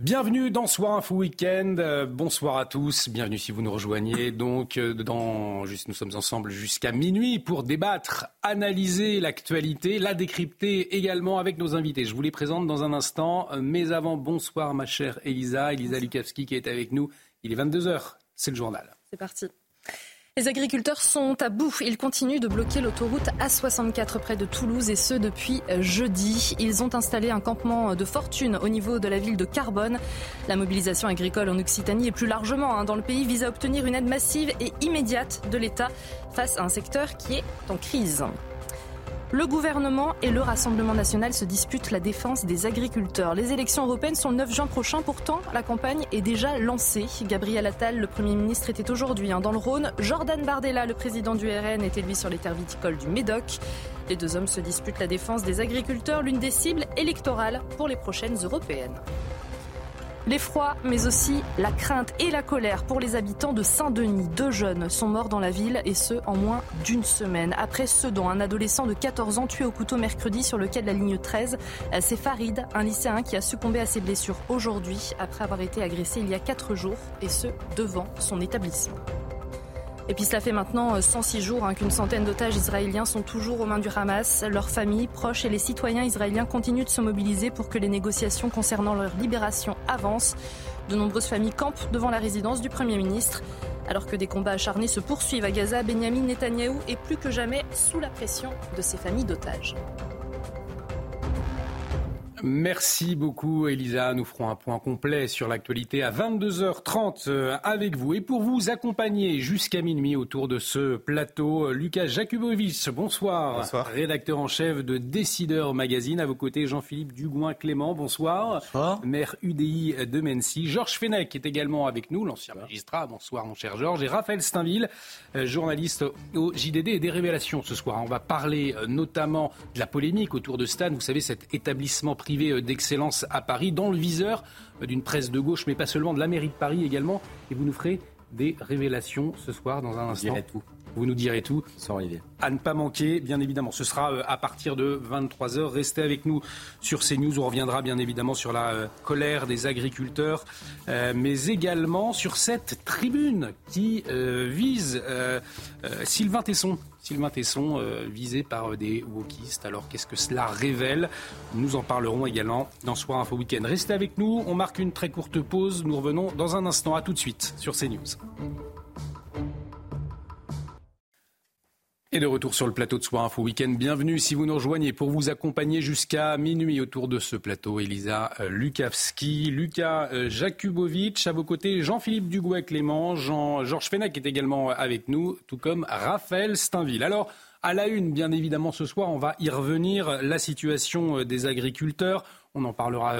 Bienvenue dans Soir Info Week-end. Euh, bonsoir à tous. Bienvenue si vous nous rejoignez. Donc, euh, nous sommes ensemble jusqu'à minuit pour débattre, analyser l'actualité, la décrypter également avec nos invités. Je vous les présente dans un instant. Euh, mais avant, bonsoir ma chère Elisa, Elisa Lukavski qui est avec nous. Il est 22h. C'est le journal. C'est parti. Les agriculteurs sont à bout. Ils continuent de bloquer l'autoroute A64 près de Toulouse et ce depuis jeudi. Ils ont installé un campement de fortune au niveau de la ville de Carbone. La mobilisation agricole en Occitanie et plus largement hein, dans le pays vise à obtenir une aide massive et immédiate de l'État face à un secteur qui est en crise. Le gouvernement et le Rassemblement national se disputent la défense des agriculteurs. Les élections européennes sont le 9 juin prochain. Pourtant, la campagne est déjà lancée. Gabriel Attal, le Premier ministre, était aujourd'hui hein, dans le Rhône. Jordan Bardella, le président du RN, était lui sur les terres viticoles du Médoc. Les deux hommes se disputent la défense des agriculteurs, l'une des cibles électorales pour les prochaines européennes. L'effroi, mais aussi la crainte et la colère pour les habitants de Saint-Denis. Deux jeunes sont morts dans la ville et ce, en moins d'une semaine. Après dont un adolescent de 14 ans tué au couteau mercredi sur lequel la ligne 13, c'est Farid, un lycéen qui a succombé à ses blessures aujourd'hui après avoir été agressé il y a quatre jours et ce, devant son établissement. Et puis cela fait maintenant 106 euh, jours hein, qu'une centaine d'otages israéliens sont toujours aux mains du Hamas. Leurs familles, proches et les citoyens israéliens continuent de se mobiliser pour que les négociations concernant leur libération avancent. De nombreuses familles campent devant la résidence du Premier ministre. Alors que des combats acharnés se poursuivent à Gaza, Benjamin Netanyahou est plus que jamais sous la pression de ses familles d'otages. Merci beaucoup, Elisa. Nous ferons un point complet sur l'actualité à 22h30 euh, avec vous. Et pour vous accompagner jusqu'à minuit autour de ce plateau, Lucas Jakubowicz, bonsoir. Bonsoir. Rédacteur en chef de Décideur Magazine. À vos côtés, Jean-Philippe Dugouin-Clément, bonsoir. Bonsoir. Maire UDI de Mency. Georges Fenech est également avec nous, l'ancien magistrat. Bonsoir, mon cher Georges. Et Raphaël Steinville, euh, journaliste au JDD et des révélations ce soir. On va parler euh, notamment de la polémique autour de Stan. Vous savez, cet établissement privé euh, d'excellence à Paris, dans le viseur euh, d'une presse de gauche, mais pas seulement, de la mairie de Paris également. Et vous nous ferez des révélations ce soir dans un instant. tout. Vous nous direz tout. Sans Olivier. À ne pas manquer, bien évidemment. Ce sera euh, à partir de 23h. Restez avec nous sur CNews. On reviendra bien évidemment sur la colère des agriculteurs, mais également sur cette tribune qui vise Sylvain Tesson. Sylvain Tesson euh, visé par euh, des wokistes. Alors qu'est-ce que cela révèle? Nous en parlerons également dans Soir Info Week-end. Restez avec nous, on marque une très courte pause. Nous revenons dans un instant. À tout de suite sur CNews. Et de retour sur le plateau de Soir Info Week-end. Bienvenue si vous nous rejoignez pour vous accompagner jusqu'à minuit autour de ce plateau. Elisa euh, Lukavski, Lucas euh, Jakubovic, à vos côtés Jean-Philippe Dugouet-Clément, Jean, Georges Fenech est également avec nous, tout comme Raphaël Steinville. Alors, à la une, bien évidemment, ce soir, on va y revenir. La situation euh, des agriculteurs, on en parlera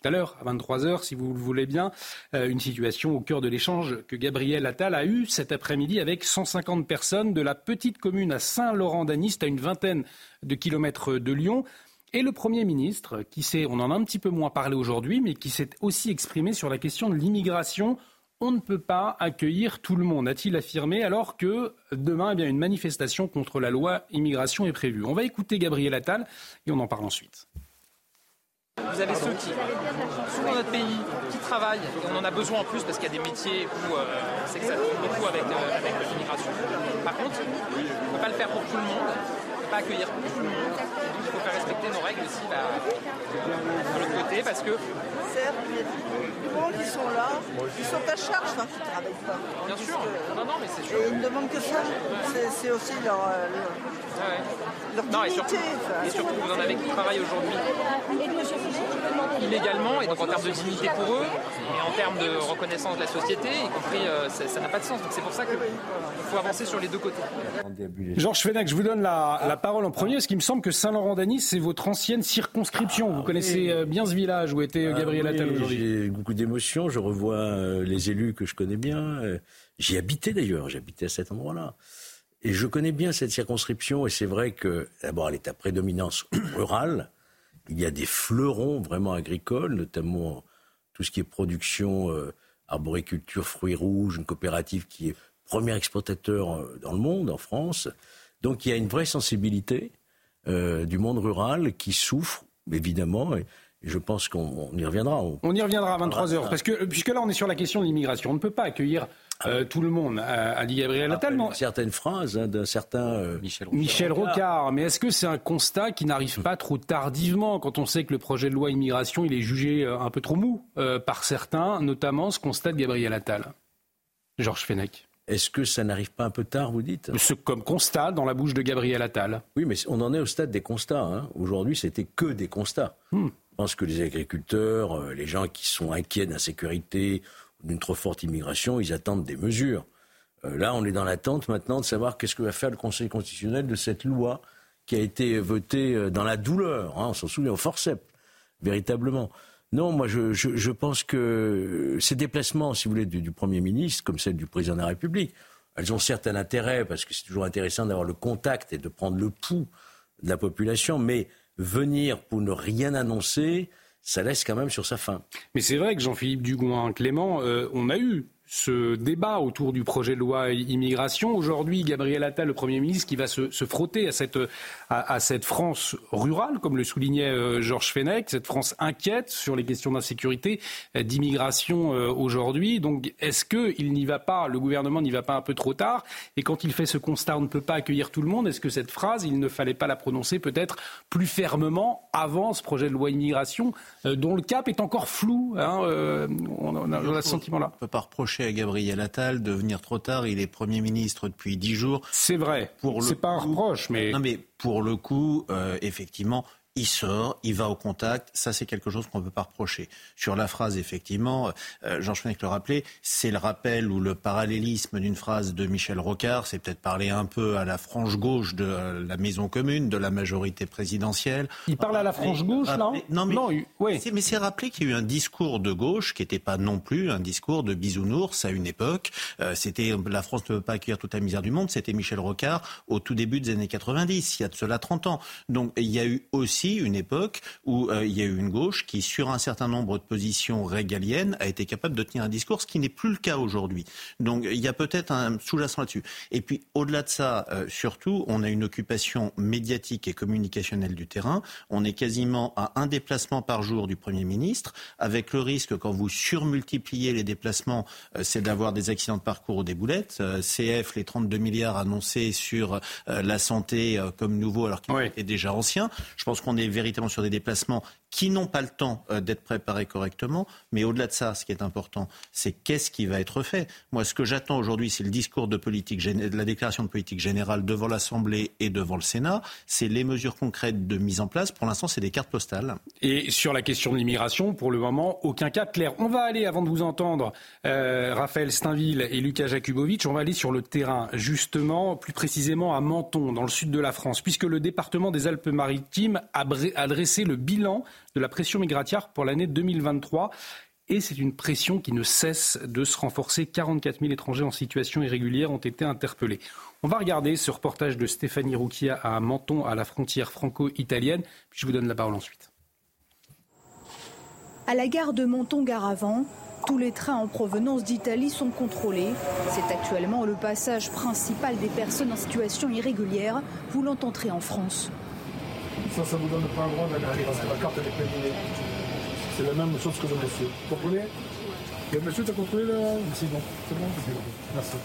tout à l'heure, à 23h, si vous le voulez bien, euh, une situation au cœur de l'échange que Gabriel Attal a eu cet après-midi avec 150 personnes de la petite commune à Saint-Laurent-d'Anist, à une vingtaine de kilomètres de Lyon. Et le Premier ministre, qui s'est, on en a un petit peu moins parlé aujourd'hui, mais qui s'est aussi exprimé sur la question de l'immigration. On ne peut pas accueillir tout le monde, a-t-il affirmé, alors que demain, eh bien, une manifestation contre la loi immigration est prévue. On va écouter Gabriel Attal et on en parle ensuite. Vous avez ceux qui sont dans notre pays, qui travaillent, et on en a besoin en plus parce qu'il y a des métiers où euh, c'est que ça tourne beaucoup avec, euh, avec l'immigration. Par contre, on ne peut pas le faire pour tout le monde, pas accueillir tout le monde. Donc il faut faire respecter nos règles aussi bah, de l'autre côté parce que certes, il y a des gens qui sont là, ils sont à charge, hein, qui ne travaillent pas. Bien sûr, non, non, mais c'est sûr. Et ils ne demandent que ça. C'est aussi leur, euh, leur, Ouais. leur Non, et dignité. surtout, enfin. et surtout, vous en avez qui travaillent aujourd'hui illégalement, et donc en termes de dignité pour eux, et en termes de reconnaissance de la société, y compris, euh, ça ça n'a pas de sens. Donc c'est pour ça qu'il faut avancer sur les deux côtés. Georges Fenech, je vous donne la, la parole en premier, parce qu'il me semble que Saint-Laurent-d'Anis, c'est votre ancienne circonscription. vous connaissez euh, bien ce village où était euh, Gabriel Ah Attal oui, aujourd'hui. J'ai beaucoup d'émotions. Je revois euh, les élus que je connais bien. J'y habitais d'ailleurs. J'habitais à cet endroit-là. Et je connais bien cette circonscription. Et c'est vrai que, d'abord, elle est à prédominance rurale. Il y a des fleurons vraiment agricoles, notamment tout ce qui est production, euh, arboriculture, fruits rouges, une coopérative qui est premier exportateur dans le monde, en France. Donc il y a une vraie sensibilité euh, du monde rural qui souffre, évidemment. Et, je pense qu'on y reviendra. On... y reviendra à 23h. Parce que, puisque là, on est sur la question de l'immigration. On ne peut pas accueillir euh, tout le monde, a dit Gabriel Attal. Certaines phrases hein, d'un certain euh, Michel, Rocard. Mais est-ce que c'est un constat qui n'arrive pas trop tardivement quand on sait que le projet de loi immigration il est jugé euh, un peu trop mou par certains, notamment ce constat de Gabriel Attal? Georges Fenech. Est-ce que ça n'arrive pas un peu tard, vous dites? Ce, Comme constat dans la bouche de Gabriel Attal. Oui, mais on en est au stade des constats. Hein. Aujourd'hui, c'était que des constats. Hmm. Je pense que les agriculteurs, les gens qui sont inquiets d'insécurité d'une trop forte immigration, ils attendent des mesures. Euh, là, on est dans l'attente maintenant de savoir qu'est-ce que va faire le Conseil constitutionnel de cette loi qui a été votée euh, dans la douleur, hein, on s'en souvient, au forceps, véritablement. Non, moi je, pense que ces déplacements, si vous voulez, du, Premier ministre, comme celle du Président de la République, elles ont certes un intérêt, parce que c'est toujours intéressant d'avoir le contact et de prendre le pouls de la population, mais venir pour ne rien annoncer, ça laisse quand même sur sa fin. Mais c'est vrai que Jean-Philippe Dugouin, Clément, euh, on a eu ce débat autour du projet de loi immigration. Aujourd'hui, Gabriel Attal, le Premier ministre, qui va se, frotter à cette, à, cette, France rurale, comme le soulignait euh, Georges Fenech, cette France inquiète sur les questions d'insécurité, euh, d'immigration euh, aujourd'hui. Donc, est-ce qu'il n'y va pas, le gouvernement n'y va pas un peu trop tard? Et quand il fait ce constat, on ne peut pas accueillir tout le monde, est-ce que cette phrase, il ne fallait pas la prononcer peut-être plus fermement avant ce projet de loi immigration, dont le cap est encore flou hein, On a, le sentiment-là. On peut pas reprocher à Gabriel Attal de venir trop tard. Il est Premier ministre depuis dix jours. C'est vrai. C'est pas un reproche, mais... Non, mais pour le coup, euh, effectivement, il sort, il va au contact. Ça, c'est quelque chose qu'on ne peut pas reprocher. Sur la phrase, effectivement, euh, Jean Fenech le rappelait, c'est le rappel ou le parallélisme d'une phrase de Michel Rocard. C'est peut-être parler un peu à la frange gauche de la maison commune, de la majorité présidentielle. Il parle à la frange gauche, là Non, mais, oui. mais c'est rappeler qu'il y a eu un discours de gauche qui n'était pas non plus un discours de bisounours à une époque. Euh, c'était la France ne veut pas accueillir toute la misère du monde. C'était Michel Rocard au tout début des années 90, il y a de cela 30 ans. Donc il y a eu aussi une époque où euh, il y a eu une gauche qui, sur un certain nombre de positions régaliennes, a été capable de tenir un discours, ce qui n'est plus le cas aujourd'hui. Donc il y a peut-être un sous-jacent là-dessus. Et puis au-delà de ça, euh, surtout, on a une occupation médiatique et communicationnelle du terrain. On est quasiment à un déplacement par jour du Premier ministre, avec le risque, quand vous surmultipliez les déplacements, euh, c'est d'avoir des accidents de parcours ou des boulettes. CF, les 32 milliards annoncés sur la santé comme nouveau, alors qu'il était déjà ancien. Je pense qu'on est véritablement sur des déplacements qui n'ont pas le temps euh, d'être préparés correctement. Mais au-delà de ça, ce qui est important, c'est qu'est-ce qui va être fait. Moi, ce que j'attends aujourd'hui, c'est le discours de, politique, la déclaration de politique générale devant l'Assemblée et devant le Sénat. C'est les mesures concrètes de mise en place. Pour l'instant, c'est des cartes postales. Et sur la question de l'immigration, pour le moment, aucun cas clair. On va aller, avant de vous entendre, euh, Raphaël Steinville et Lucas Jakubowicz, on va aller sur le terrain, justement, plus précisément à Menton, dans le sud de la France, puisque le département des Alpes-Maritimes a dressé le bilan de la pression migratoire pour l'année 2023. Et c'est une pression qui ne cesse de se renforcer. 44 000 étrangers en situation irrégulière ont été interpellés. On va regarder ce reportage de Stéphanie Rouquia à Menton, à la frontière franco-italienne. Puis je vous donne la parole ensuite. À la gare de Menton-Garavant, tous les trains en provenance d'Italie sont contrôlés. C'est actuellement le passage principal des personnes en situation irrégulière voulant entrer en France. Ça, ça vous donne pas le droit d'aller parce la carte est périmée. C'est la même chose que le monsieur. Vous comprenez? Monsieur, t'as compris C'est bon, c'est bon, Merci.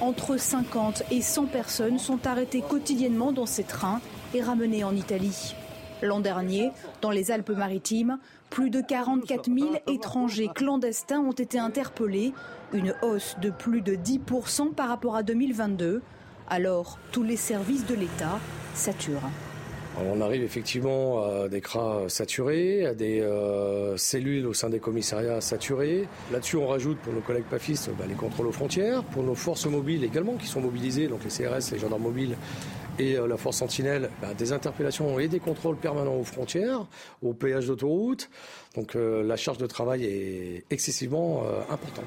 Entre 50 et 100 personnes sont arrêtées quotidiennement dans ces trains et ramenées en Italie. L'an dernier, dans les Alpes-Maritimes, plus de 44 000 étrangers clandestins ont été interpellés, une hausse de plus de 10% par rapport à 2022. Alors, tous les services de l'État saturent. On arrive effectivement à des cras saturés, à des euh, cellules au sein des commissariats saturées. Là-dessus, on rajoute pour nos collègues PAFistes bah, les contrôles aux frontières, pour nos forces mobiles également qui sont mobilisées, donc les CRS, les gendarmes mobiles et euh, la force sentinelle, bah, des interpellations et des contrôles permanents aux frontières, au péage d'autoroute. Donc euh, la charge de travail est excessivement importante.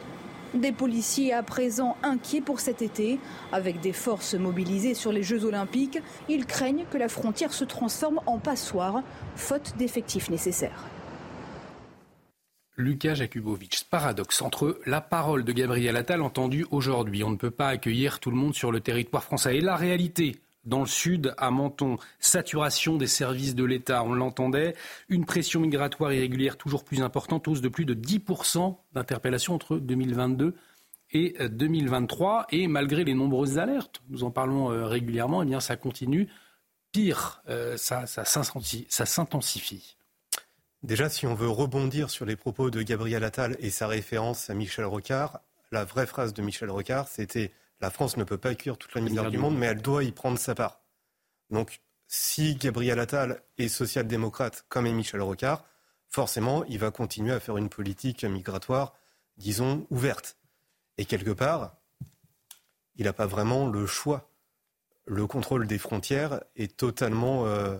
Des policiers à présent inquiets pour cet été. Avec des forces mobilisées sur les Jeux olympiques, ils craignent que la frontière se transforme en passoire, faute d'effectifs nécessaires. Lucas Jakubowicz, paradoxe entre la parole de Gabriel Attal entendue aujourd'hui, on ne peut pas accueillir tout le monde sur le territoire français, et la réalité, dans le sud, à Menton. Saturation des services de l'État, on l'entendait. Une pression migratoire irrégulière toujours plus importante, hausse de plus de 10% d'interpellations entre 2022 et 2023. Et malgré les nombreuses alertes, nous en parlons euh, régulièrement, eh bien ça continue. Pire, euh, ça s'intensifie. Déjà, si on veut rebondir sur les propos de Gabriel Attal et sa référence à Michel Rocard, la vraie phrase de Michel Rocard, c'était La France ne peut pas accueillir toute la misère du monde, mais elle doit y prendre sa part. Donc, si Gabriel Attal est social-démocrate comme est Michel Rocard, forcément, il va continuer à faire une politique migratoire, disons, ouverte. Et quelque part, il n'a pas vraiment le choix. Le contrôle des frontières est totalement euh,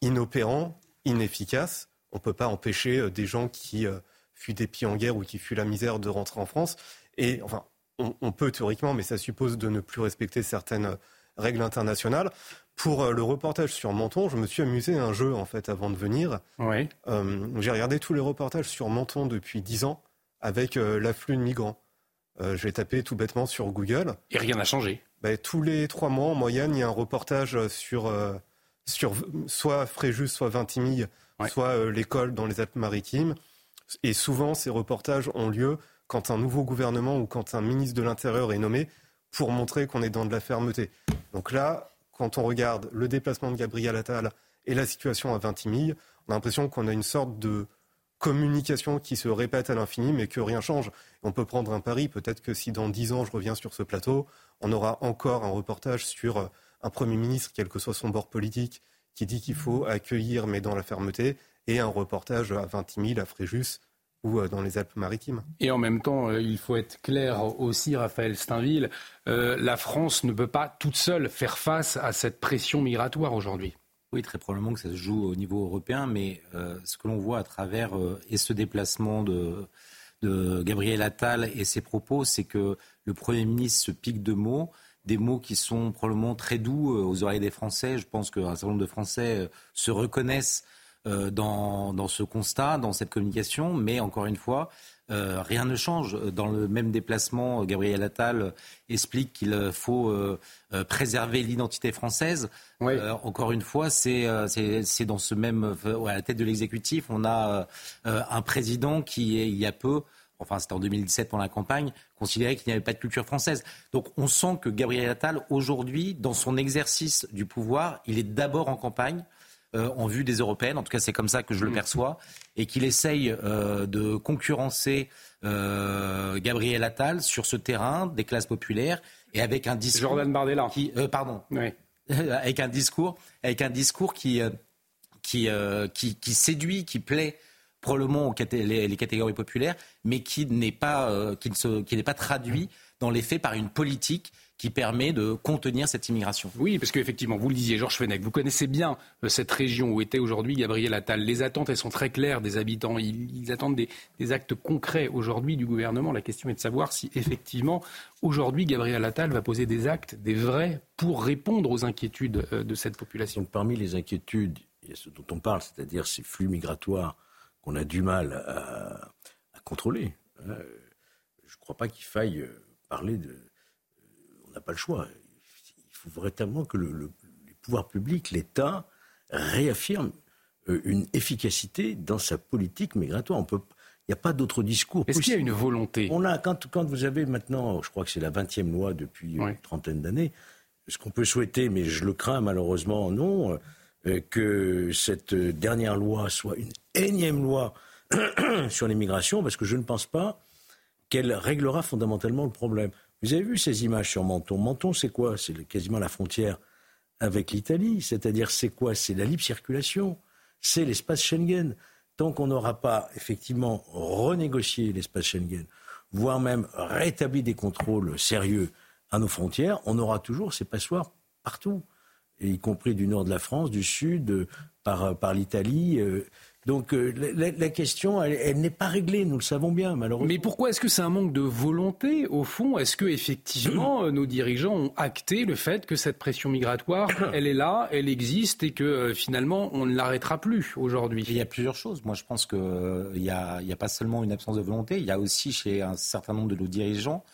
inopérant, inefficace. On ne peut pas empêcher euh, des gens qui euh, fuient des pieds en guerre ou qui fuient la misère de rentrer en France. Et enfin, on, peut théoriquement, mais ça suppose de ne plus respecter certaines règles internationales. Pour le reportage sur Menton, je me suis amusé à un jeu en fait avant de venir. Oui. J'ai regardé tous les reportages sur Menton depuis dix ans avec l'afflux de migrants. Euh, j'ai tapé tout bêtement sur Google. Et rien n'a changé. Ben, tous les trois mois, en moyenne, il y a un reportage sur, euh, sur soit Fréjus, soit Vintimille, soit euh, l'école dans les Alpes-Maritimes. Et souvent, ces reportages ont lieu quand un nouveau gouvernement ou quand un ministre de l'Intérieur est nommé pour montrer qu'on est dans de la fermeté. Donc là, quand on regarde le déplacement de Gabriel Attal et la situation à Vintimille, on a l'impression qu'on a une sorte de communication qui se répète à l'infini, mais que rien change. On peut prendre un pari, peut-être que si dans dix ans je reviens sur ce plateau, on aura encore un reportage sur euh, un Premier ministre, quel que soit son bord politique, qui dit qu'il faut accueillir, mais dans la fermeté, et un reportage à 20 000 à Fréjus ou euh, dans les Alpes-Maritimes. Et en même temps, euh, il faut être clair aussi, Raphaël Steinville, la France ne peut pas toute seule faire face à cette pression migratoire aujourd'hui. Oui, très probablement que ça se joue au niveau européen, mais euh, ce que l'on voit à travers euh, et ce déplacement de, de, Gabriel Attal et ses propos, c'est que le Premier ministre se pique de mots, des mots qui sont probablement très doux euh, aux oreilles des Français. Je pense qu'un certain nombre de Français se reconnaissent dans, dans, ce constat, dans cette communication, mais encore une fois, euh, rien ne change. Dans le même déplacement, Gabriel Attal explique qu'il faut euh, euh, préserver l'identité française. encore une fois, c'est dans ce même à la tête de l'exécutif, on a un président qui il y a peu enfin c'était en 2017 pour la campagne, considérait qu'il n'y avait pas de culture française. Donc on sent que Gabriel Attal, aujourd'hui, dans son exercice du pouvoir, il est d'abord en campagne euh, en vue des européennes. En tout cas, c'est comme ça que je le mm. perçois. Et qu'il essaye euh, de concurrencer euh, Gabriel Attal sur ce terrain des classes populaires et avec un discours. Jordan Bardella. Qui, pardon. avec un discours, avec un discours qui, qui, qui, séduit, qui plaît probablement aux les, catégories populaires, mais qui n'est pas, qui n'est pas traduit dans les faits par une politique qui permet de contenir cette immigration. Oui, parce qu'effectivement, vous le disiez, Georges Fenech, vous connaissez bien euh, cette région où était aujourd'hui Gabriel Attal. Les attentes, elles sont très claires des habitants. Ils, attendent des, actes concrets aujourd'hui du gouvernement. La question est de savoir si effectivement, aujourd'hui, Gabriel Attal va poser des actes, des vrais, pour répondre aux inquiétudes euh, de cette population. Donc, parmi les inquiétudes, il y a ce dont on parle, c'est-à-dire ces flux migratoires qu'on a du mal à, contrôler. Hein. Je ne crois pas qu'il faille euh, parler de n'a pas le choix. Il faut véritablement que le, les pouvoirs publics, l'État, réaffirme euh, une efficacité dans sa politique migratoire. On peut, il n'y a pas d'autre discours. Est-ce qu'il y a une volonté? On a, quand, quand vous avez maintenant, je crois que c'est la 20e loi depuis une trentaine d'années, ce qu'on peut souhaiter, mais je le crains malheureusement non, euh, que cette dernière loi soit une énième loi sur l'immigration, parce que je ne pense pas qu'elle réglera fondamentalement le problème. Vous avez vu ces images sur Menton Menton, c'est quoi? C'est quasiment la frontière avec l'Italie. C'est-à-dire, c'est quoi? C'est la libre circulation. C'est l'espace Schengen. Tant qu'on n'aura pas effectivement renégocié l'espace Schengen, voire même rétabli des contrôles sérieux à nos frontières, on aura toujours ces passoires partout, y compris du nord de la France, du sud, par, par l'Italie. Donc euh, la, question, elle, n'est pas réglée, nous le savons bien, malheureusement. Mais pourquoi est-ce que c'est un manque de volonté, au fond? Est-ce que effectivement euh, nos dirigeants ont acté le fait que cette pression migratoire, elle est là, elle existe et que euh, finalement on ne l'arrêtera plus aujourd'hui? Il y a plusieurs choses. Moi, je pense qu'il n'y a, a, pas seulement une absence de volonté, il y a aussi chez un certain nombre de nos dirigeants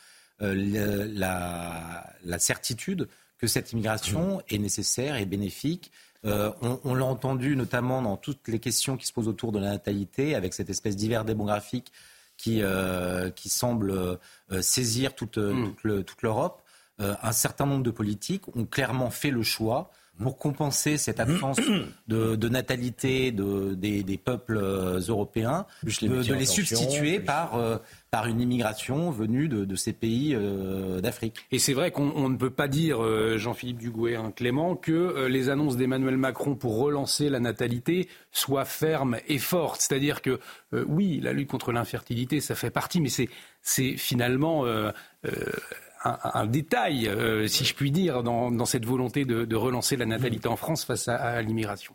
la, la certitude que cette immigration est nécessaire et bénéfique. Euh, on, l'a entendu notamment dans toutes les questions qui se posent autour de la natalité, avec cette espèce d'hiver démographique qui, euh, qui semble euh, saisir toute, mm. toute l'Europe. un certain nombre de politiques ont clairement fait le choix pour compenser cette absence de, natalité de, des, peuples euh, européens, de, les substituer par, euh, par une immigration venue de, ces pays euh, d'Afrique. Et c'est vrai qu'on ne peut pas dire, Jean-Philippe Dugouet, hein, Clément, que les annonces d'Emmanuel Macron pour relancer la natalité soient fermes et fortes. C'est-à-dire que, oui, la lutte contre l'infertilité, ça fait partie, mais c'est finalement un, détail, euh, si je puis dire, dans, cette volonté de, relancer la natalité en France face à, l'immigration.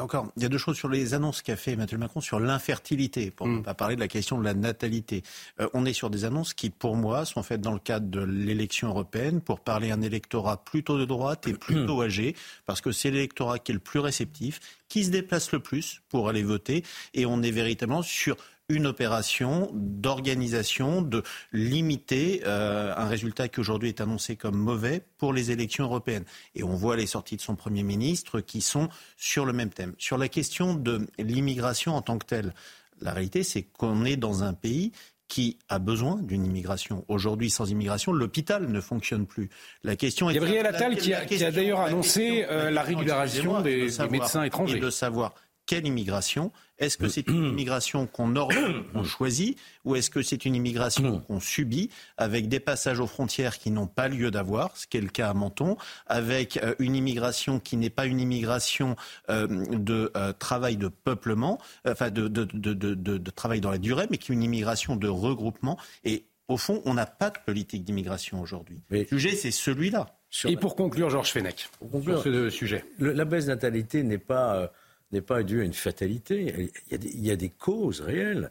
encore, il y a deux choses sur les annonces qu'a fait Emmanuel Macron sur l'infertilité, pour ne mm. pas parler de la question de la natalité. Euh, on est sur des annonces qui, pour moi, sont faites dans le cadre de l'élection européenne pour parler à un électorat plutôt de droite et plutôt âgé, parce que c'est l'électorat qui est le plus réceptif, qui se déplace le plus pour aller voter, et on est véritablement sur une opération d'organisation, de limiter euh, un résultat qui aujourd'hui est annoncé comme mauvais pour les élections européennes. Et on voit les sorties de son Premier ministre qui sont sur le même thème. Sur la question de l'immigration en tant que telle, la réalité c'est qu'on est dans un pays qui a besoin d'une immigration. Aujourd'hui, sans immigration, l'hôpital ne fonctionne plus. La question est Gabriel Attal qui a, d'ailleurs annoncé euh, la, régularisation des, des, médecins étrangers. Et de savoir quelle immigration? Est-ce que c'est une immigration qu'on ordonne, qu'on choisit, ou est-ce que c'est une immigration qu'on subit, avec des passages aux frontières qui n'ont pas lieu d'avoir, ce qui est le cas à Menton, avec euh, une immigration qui n'est pas une immigration euh, de euh, travail de peuplement, enfin de, de, travail dans la durée, mais qui est une immigration de regroupement. Et au fond, on n'a pas de politique d'immigration aujourd'hui. Le sujet, c'est celui-là. Et pour conclure, Georges Fenech, sur ce sujet. la baisse natalité n'est pas n'est pas dû à une fatalité. Il y a des, causes réelles.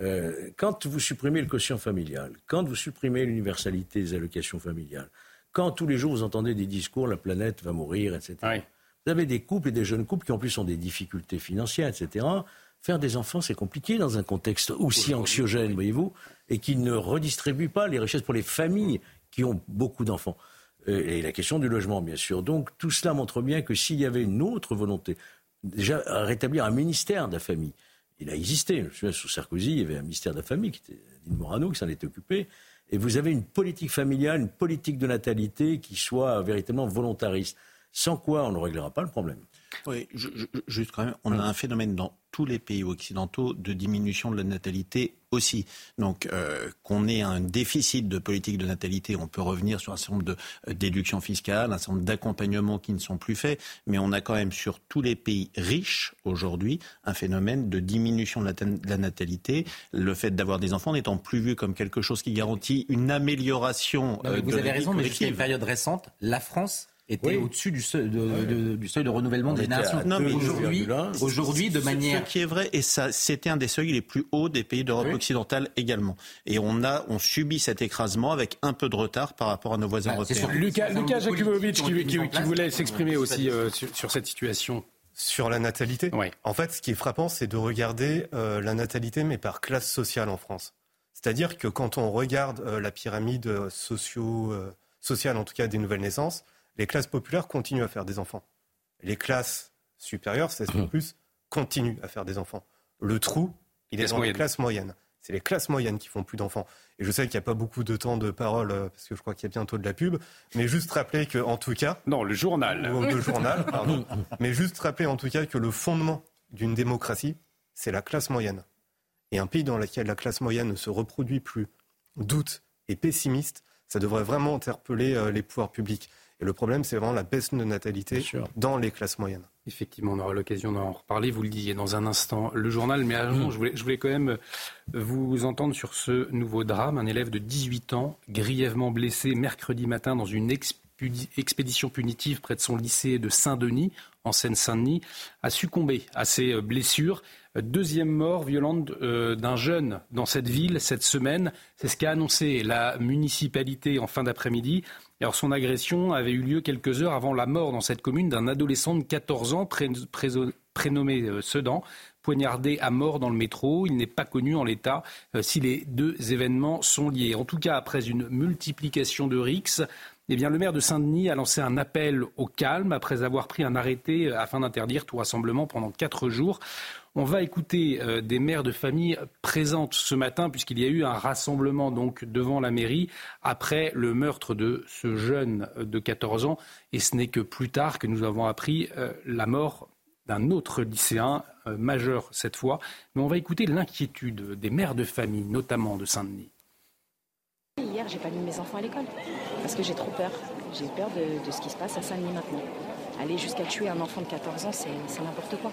Euh, quand vous supprimez le quotient familial, quand vous supprimez l'universalité des allocations familiales, quand tous les jours vous entendez des discours, la planète va mourir, etc. Vous avez des couples et des jeunes couples qui en plus ont des difficultés financières, etc. Faire des enfants, c'est compliqué dans un contexte aussi anxiogène, voyez-vous, et qui ne redistribue pas les richesses pour les familles qui ont beaucoup d'enfants. Euh, et la question du logement, bien sûr. Donc tout cela montre bien que s'il y avait une autre volonté, déjà rétablir un ministère de la famille. Il a existé. Je me souviens, sous Sarkozy, il y avait un ministère de la famille qui était Dine Morano qui s'en était occupé. Et vous avez une politique familiale, une politique de natalité qui soit véritablement volontariste. Sans quoi on ne réglera pas le problème. Oui, juste quand même, on a un phénomène dans tous les pays occidentaux de diminution de la natalité aussi. Donc euh, qu'on ait un déficit de politique de natalité, on peut revenir sur un certain nombre de euh, déductions fiscales, un certain nombre d'accompagnements qui ne sont plus faits, mais on a quand même sur tous les pays riches aujourd'hui un phénomène de diminution de la, natalité. Le fait d'avoir des enfants n'étant plus vu comme quelque chose qui garantit une amélioration. Euh, vous avez raison, mais jusqu'à une période récente, la France était au-dessus du seuil de, du seuil de renouvellement des nations. Non, mais aujourd'hui, aujourd'hui, de manière. Ce qui est vrai, et ça, c'était un des seuils les plus hauts des pays d'Europe occidentale également. Et on a, on subit cet écrasement avec un peu de retard par rapport à nos voisins ah, européens. Lucas, Lucas Jakubovic qui, qui, voulait s'exprimer aussi euh, sur, cette situation. Sur la natalité oui. En fait, ce qui est frappant, c'est de regarder euh, la natalité, mais par classe sociale en France. C'est-à-dire que quand on regarde euh, la pyramide socio, sociale, en tout cas des nouvelles naissances, les classes populaires continuent à faire des enfants. Les classes supérieures, c'est mmh. plus, continuent à faire des enfants. Le trou, il est dans les classes moyennes. C'est les classes moyennes qui font plus d'enfants. Et je sais qu'il n'y a pas beaucoup de temps de parole euh, parce que je crois qu'il y a bientôt de la pub, mais juste rappeler que en tout cas, non, le journal, le journal, pardon, mais juste rappeler en tout cas que le fondement d'une démocratie, c'est la classe moyenne. Et un pays dans lequel la classe moyenne ne se reproduit plus, doute et pessimiste, ça devrait vraiment interpeller euh, les pouvoirs publics. Et le problème, c'est vraiment la baisse de natalité dans les classes moyennes. Effectivement, on aura l'occasion d'en reparler. Vous le disiez dans un instant, le journal. Mais avant, je, voulais, je voulais quand même vous entendre sur ce nouveau drame. Un élève de 18 ans, grièvement blessé mercredi matin dans une expédition punitive près de son lycée de Saint-Denis, en Seine-Saint-Denis, a succombé à ses blessures. Deuxième mort violente euh, d'un jeune dans cette ville cette semaine. C'est ce qu'a annoncé la municipalité en fin d'après-midi. Son agression avait eu lieu quelques heures avant la mort dans cette commune d'un adolescent de 14 ans prénommé euh, Sedan, poignardé à mort dans le métro. Il n'est pas connu en l'état euh, si les deux événements sont liés. En tout cas, après une multiplication de rixes, eh le maire de Saint-Denis a lancé un appel au calme après avoir pris un arrêté afin d'interdire tout rassemblement pendant quatre jours. On va écouter euh, des mères de famille présentes ce matin, puisqu'il y a eu un rassemblement donc devant la mairie après le meurtre de ce jeune de 14 ans. Et ce n'est que plus tard que nous avons appris euh, la mort d'un autre lycéen, euh, majeur cette fois. Mais on va écouter l'inquiétude des mères de famille, notamment de Saint-Denis. Hier, j'ai pas mis mes enfants à l'école parce que j'ai trop peur. J'ai peur de, de, ce qui se passe à Saint-Denis maintenant. Aller jusqu'à tuer un enfant de 14 ans, c'est n'importe quoi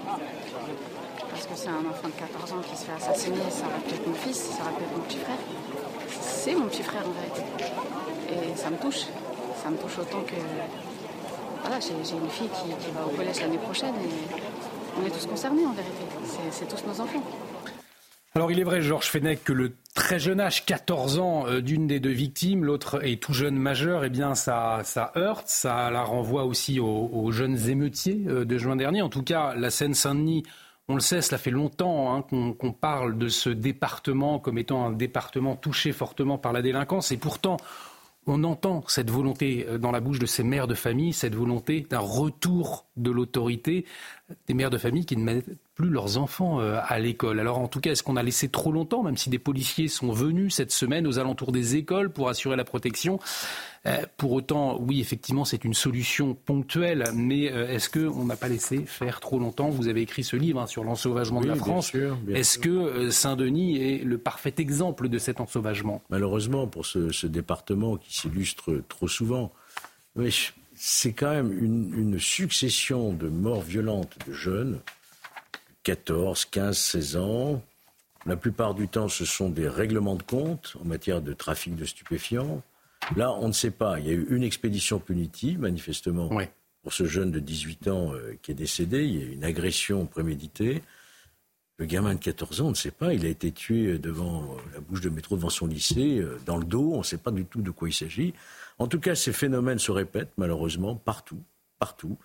parce que c'est un enfant de 14 ans qui se fait assassiner, ça être mon fils, ça être mon petit frère. C'est mon petit frère en vérité. Et ça me touche. Ça me touche autant que. Voilà, j'ai une fille qui, va au collège l'année prochaine et on est tous concernés en vérité. C'est tous nos enfants. Alors il est vrai, Georges Fenech, que le très jeune âge, 14 ans, euh, d'une des deux victimes, l'autre est tout jeune majeur, eh bien ça, ça heurte, ça la renvoie aussi aux, aux jeunes émeutiers euh, de juin dernier. En tout cas, la Seine-Saint-Denis on le sait, cela fait longtemps hein, qu'on parle de ce département comme étant un département touché fortement par la délinquance. Et pourtant, on entend cette volonté euh, dans la bouche de ces mères de famille, cette volonté d'un retour de l'autorité, des mères de famille qui ne mettent plus leurs enfants euh, à l'école. Alors en tout cas, est-ce qu'on a laissé trop longtemps, même si des policiers sont venus cette semaine aux alentours des écoles pour assurer la protection? Euh, pour autant, oui, effectivement, c'est une solution ponctuelle, mais euh, est-ce qu'on n'a pas laissé faire trop longtemps? Vous avez écrit ce livre hein, sur l'ensauvagement de la France. Est-ce que Saint-Denis est le parfait exemple de cet ensauvagement? Malheureusement, pour ce, département qui s'illustre trop souvent, c'est quand même une, une, succession de morts violentes de jeunes, 14, 15, 16 ans. La plupart du temps, ce sont des règlements de compte en matière de trafic de stupéfiants. Là, on ne sait pas. Il y a eu une expédition punitive, manifestement, pour ce jeune de 18 ans euh, qui est décédé. Il y a eu une agression préméditée. Le gamin de 14 ans, on ne sait pas. Il a été tué devant euh, la bouche de métro, devant son lycée, euh, dans le dos. On ne sait pas du tout de quoi il s'agit. En tout cas, ces phénomènes se répètent, malheureusement, partout. Partout.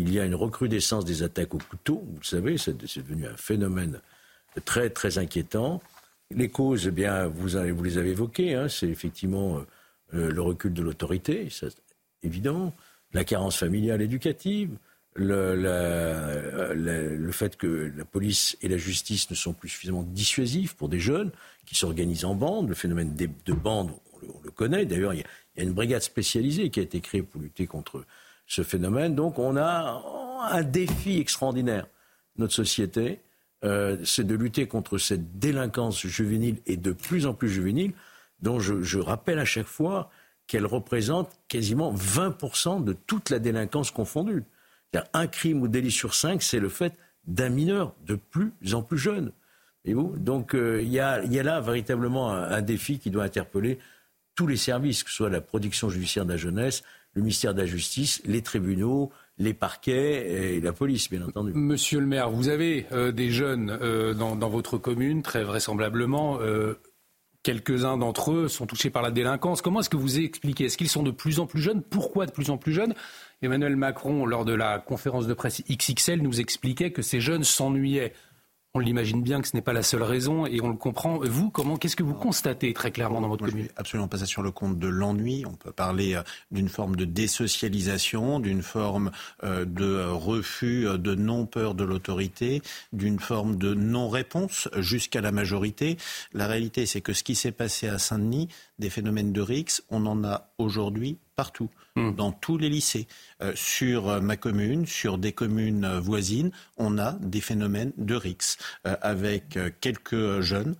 Il y a une recrudescence des attaques au couteau. Vous le savez, c'est devenu un phénomène très, très inquiétant. Les causes, eh bien, vous, les avez évoquées. Hein. c'est effectivement euh, le recul de l'autorité, évident, la carence familiale éducative, le, le, fait que la police et la justice ne sont plus suffisamment dissuasifs pour des jeunes qui s'organisent en bande. Le phénomène de bande, on le, connaît. D'ailleurs, il, y, a une brigade spécialisée qui a été créée pour lutter contre ce phénomène. Donc, on a un défi extraordinaire, notre société. Euh, c'est de lutter contre cette délinquance juvénile et de plus en plus juvénile dont je, rappelle à chaque fois qu'elle représente quasiment 20% de toute la délinquance confondue. Un crime ou délit sur cinq, c'est le fait d'un mineur de plus en plus jeune. Et vous Donc euh, il y, a, là véritablement un, défi qui doit interpeller tous les services, que ce soit la protection judiciaire de la jeunesse, le ministère de la Justice, les tribunaux, les parquets et la police, bien entendu. Monsieur le maire, vous avez euh, des jeunes euh, dans, dans, votre commune, très vraisemblablement. Quelques-uns d'entre eux sont touchés par la délinquance. Comment est-ce que vous expliquez? Est-ce qu'ils sont de plus en plus jeunes? Pourquoi de plus en plus jeunes? Emmanuel Macron, lors de la conférence de presse XXL, nous expliquait que ces jeunes s'ennuyaient. On l'imagine bien que ce n'est pas la seule raison et on le comprend. Vous, comment, qu'est-ce que vous constatez très clairement dans votre commune Je absolument pas ça sur le compte de l'ennui. On peut parler euh, d'une forme de désocialisation, d'une forme euh, de euh, refus, de non-peur de l'autorité, d'une forme de non-réponse jusqu'à la majorité. La réalité, c'est que ce qui s'est passé à Saint-Denis, des phénomènes de RIX, on en a aujourd'hui partout, hmm. dans tous les lycées. Euh, sur euh, ma commune, sur des communes euh, voisines, on a des phénomènes de RIX, avec quelques jeunes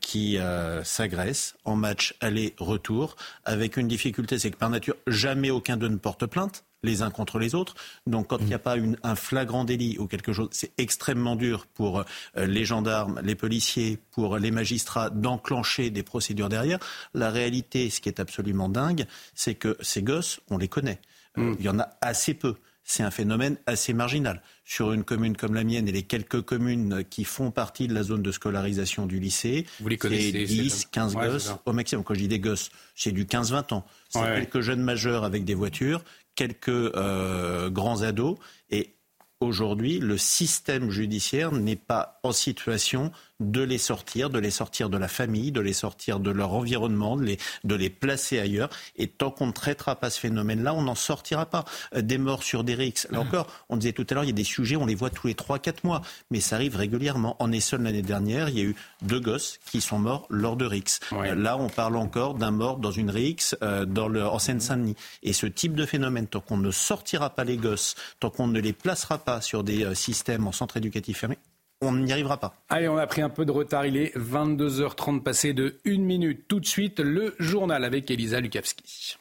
qui s'agressent en match aller-retour, avec une difficulté, c'est que par nature, jamais aucun d'eux ne porte plainte les uns contre les autres. Donc quand il n'y a pas un flagrant délit ou quelque chose, c'est extrêmement dur pour euh, les gendarmes, les policiers, pour les magistrats d'enclencher des procédures derrière. La réalité, ce qui est absolument dingue, c'est que ces gosses, on les connaît. Euh, mm. Il y en a assez peu c'est un phénomène assez marginal. Sur une commune comme la mienne et les quelques communes qui font partie de la zone de scolarisation du lycée, Vous les connaissez, c'est 10, 15 gosses au maximum. Quand je dis des gosses, c'est du 15-20 ans. C'est quelques jeunes majeurs avec des voitures quelques euh, grands ados. Et aujourd'hui, le système judiciaire n'est pas en situation de les sortir, de les sortir de la famille, de les sortir de leur environnement, de les, de les placer ailleurs. Et tant qu'on ne traitera pas ce phénomène-là, on n'en sortira pas. Euh, des morts sur des rixes. Là encore, on disait tout à l'heure, il y a des sujets, on les voit tous les 3-4 mois. Mais ça arrive régulièrement. En Essonne, l'année dernière, il y a eu deux gosses qui sont morts lors de rixes. Euh, là, on parle encore d'un mort dans une rixe euh, dans le, en Seine-Saint-Denis. Et ce type de phénomène, tant qu'on ne sortira pas les gosses, tant qu'on ne les placera pas sur des systèmes en centre éducatif fermé, on n'y arrivera pas. Allez, on a pris un peu de retard. Il est 22h30 passé de 1 minute. Tout de suite, le journal avec Elisa Lukavski.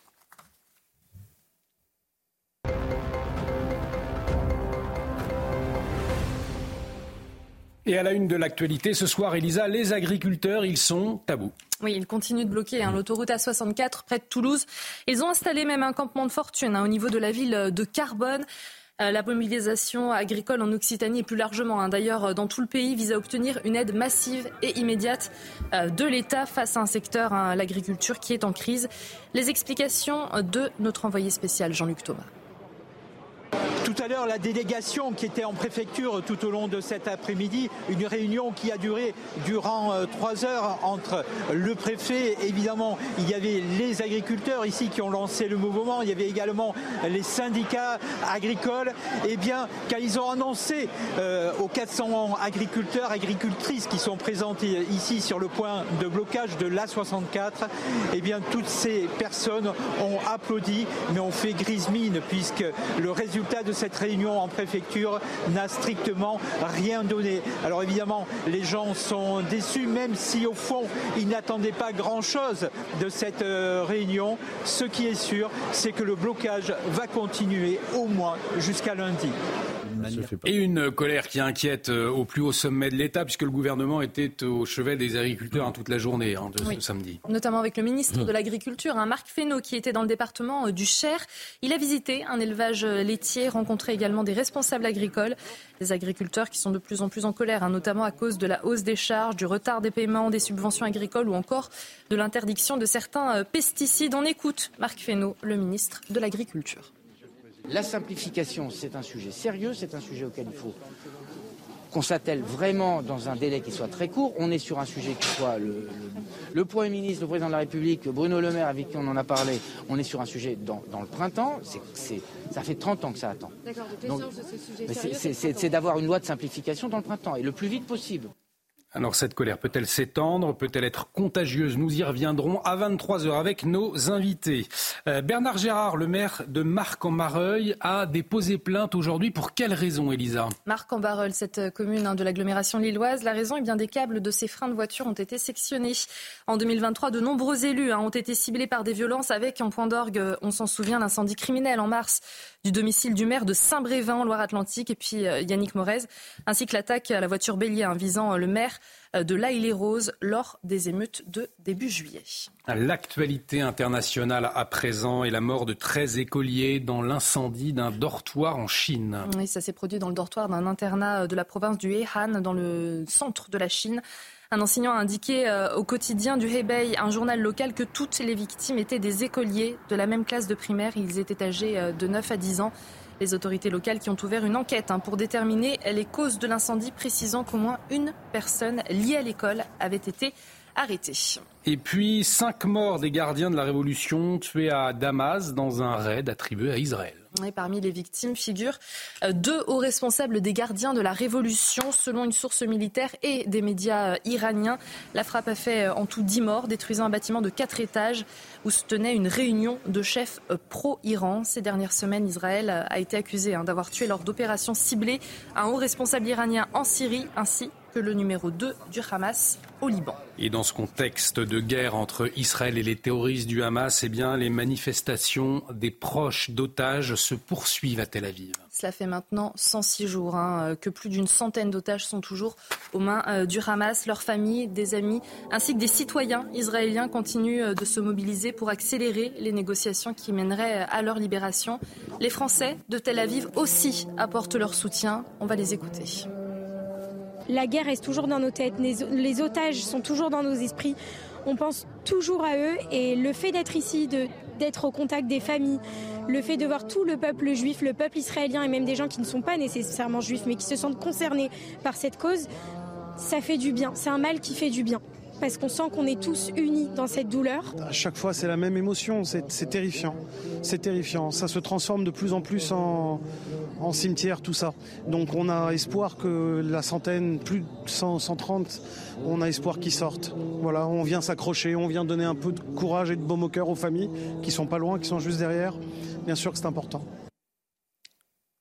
Et à la une de l'actualité, ce soir, Elisa, les agriculteurs, ils sont tabous. Oui, ils continuent de bloquer hein, l'autoroute A64 près de Toulouse. Ils ont installé même un campement de fortune hein, au niveau de la ville de Carbone. Euh, la mobilisation agricole en Occitanie et plus largement, hein, d'ailleurs euh, dans tout le pays, vise à obtenir une aide massive et immédiate euh, de l'État face à un secteur, hein, l'agriculture, qui est en crise. Les explications de notre envoyé spécial Jean-Luc Thomas. Tout à l'heure, la délégation qui était en préfecture tout au long de cet après-midi, une réunion qui a duré durant euh, trois heures entre le préfet, évidemment, il y avait les agriculteurs ici qui ont lancé le mouvement, il y avait également les syndicats agricoles. Eh bien, quand ils ont annoncé euh, aux 400 agriculteurs, agricultrices qui sont présentés ici sur le point de blocage de l'A64, eh bien, toutes ces personnes ont applaudi, mais ont fait grise mine puisque le résultat de cette réunion en préfecture n'a strictement rien donné. Alors évidemment, les gens sont déçus, même si au fond, ils n'attendaient pas grand-chose de cette euh, réunion. Ce qui est sûr, c'est que le blocage va continuer au moins jusqu'à lundi. Et une colère qui inquiète euh, au plus haut sommet de l'État, puisque le gouvernement était au chevet des agriculteurs hein, toute la journée hein, de ce samedi. Notamment avec le ministre de l'Agriculture, hein, Marc Fesneau, qui était dans le département euh, du Cher. Il a visité un élevage laitier, rencontré également des responsables agricoles, des agriculteurs qui sont de plus en plus en colère, notamment à cause de la hausse des charges, du retard des paiements, des subventions agricoles ou encore de l'interdiction de certains euh, pesticides. On écoute Marc Fesneau, le ministre de l'Agriculture. La simplification, c'est un sujet sérieux, c'est un sujet auquel il faut qu'on s'attelle vraiment dans un délai qui soit très court. On est sur un sujet qui soit le, Premier ministre, le Président de la République, Bruno Le Maire, avec qui on en a parlé, on est sur un sujet dans, le printemps. ça fait 30 ans que ça attend. C'est d'avoir une loi de simplification dans le printemps, et le plus vite possible. Alors cette colère peut-elle s'étendre Peut-elle être contagieuse? Nous y reviendrons à 23h avec nos invités. Euh, Bernard Gérard, le maire de Marc-en-Mareuil, a déposé plainte aujourd'hui. Pour quelle raison, Elisa? Marc-en-Barœul, cette commune hein, de l'agglomération lilloise, la raison est bien des câbles de ses freins de voiture ont été sectionnés. En 2023, de nombreux élus hein, ont été ciblés par des violences avec en point d'orgue, on s'en souvient, l'incendie criminel en mars du domicile du maire de Saint-Brévin, Loire-Atlantique, et puis euh, Yannick Morez, ainsi que l'attaque à la voiture bélier hein, visant euh, le maire euh, de l'Aïle Rose lors des émeutes de début juillet. L'actualité internationale à présent est la mort de 13 écoliers dans l'incendie d'un dortoir en Chine. Oui, ça s'est produit dans le dortoir d'un internat de la province du Heihan, dans le centre de la Chine. Un enseignant a indiqué au quotidien du Hebei, un journal local, que toutes les victimes étaient des écoliers de la même classe de primaire. Ils étaient âgés de 9 à 10 ans. Les autorités locales qui ont ouvert une enquête hein, pour déterminer les causes de l'incendie, précisant qu'au moins une personne liée à l'école avait été Et puis, cinq morts des gardiens de la Révolution tués à Damas dans un raid attribué à Israël. Et parmi les victimes figurent euh, deux hauts responsables des gardiens de la Révolution, selon une source militaire et des médias euh, iraniens. La frappe a fait euh, en tout dix morts, détruisant un bâtiment de quatre étages où se tenait une réunion de chefs pro-Iran. Ces dernières semaines, Israël a été accusé hein, d'avoir tué lors d'opérations ciblées un haut responsable iranien en Syrie ainsi le numéro 2 du Hamas au Liban. Et dans ce contexte de guerre entre Israël et les terroristes du Hamas, eh bien, les manifestations des proches d'otages se poursuivent à Tel Aviv. Cela fait maintenant 106 jours hein, que plus d'une centaine d'otages sont toujours aux mains euh, du Hamas. Leurs familles, des amis, ainsi que des citoyens israéliens continuent euh, de se mobiliser pour accélérer les négociations qui mèneraient à leur libération. Les Français de Tel Aviv aussi apportent leur soutien. On va les écouter. La guerre est toujours dans nos têtes, les, otages sont toujours dans nos esprits. On pense toujours à eux et le fait d'être ici, d'être au contact des familles, le fait de voir tout le peuple juif, le peuple israélien et même des gens qui ne sont pas nécessairement juifs mais qui se sentent concernés par cette cause, ça fait du bien. C'est un mal qui fait du bien parce qu'on sent qu'on est tous unis dans cette douleur. À chaque fois, c'est la même émotion, c'est terrifiant. C'est terrifiant. Ça se transforme de plus en plus en, cimetière, tout ça. Donc on a espoir que la centaine, plus de 130, on a espoir qu'ils sortent. Voilà, on vient s'accrocher, on vient donner un peu de courage et de baume au cœur aux familles qui sont pas loin, qui sont juste derrière. Bien sûr que c'est important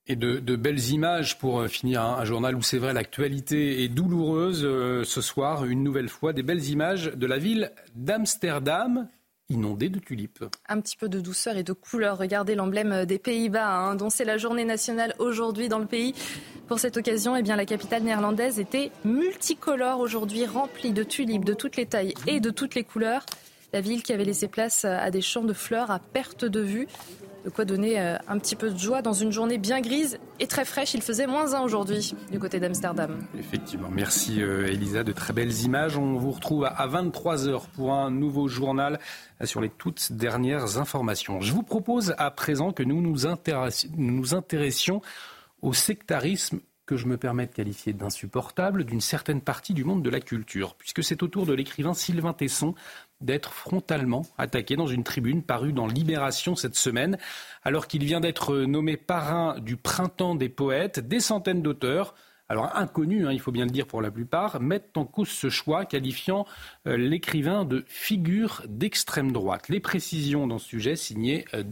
et de, belles images pour euh, finir un, journal où c'est vrai l'actualité est douloureuse euh, ce soir une nouvelle fois des belles images de la ville d'Amsterdam inondée de tulipes. Un petit peu de douceur et de couleur. Regardez l'emblème des Pays-Bas, hein, dont c'est la journée nationale aujourd'hui dans le pays. Pour cette occasion, eh bien, la capitale néerlandaise était multicolore aujourd'hui, remplie de tulipes de toutes les tailles et de toutes les couleurs. La ville qui avait laissé place à des champs de fleurs à perte de vue. De quoi donner euh, un petit peu de joie dans une journée bien grise et très fraîche. Il faisait moins 1 aujourd'hui du côté d'Amsterdam. Effectivement. Merci euh, Elisa. De très belles images. On vous retrouve à 23h pour un nouveau journal sur les toutes dernières informations. Je vous propose à présent que nous nous, nous intéressions au sectarisme que je me permets de qualifier d'insupportable d'une certaine partie du monde de la culture, puisque c'est au tour de l'écrivain Sylvain Tesson d'être frontalement attaqué dans une tribune parue dans Libération cette semaine, alors qu'il vient d'être nommé parrain du Printemps des poètes. Des centaines d'auteurs, alors inconnus, hein, il faut bien le dire pour la plupart, mettent en cause ce choix, qualifiant euh, l'écrivain de figure d'extrême droite. Les précisions dans ce sujet signées euh.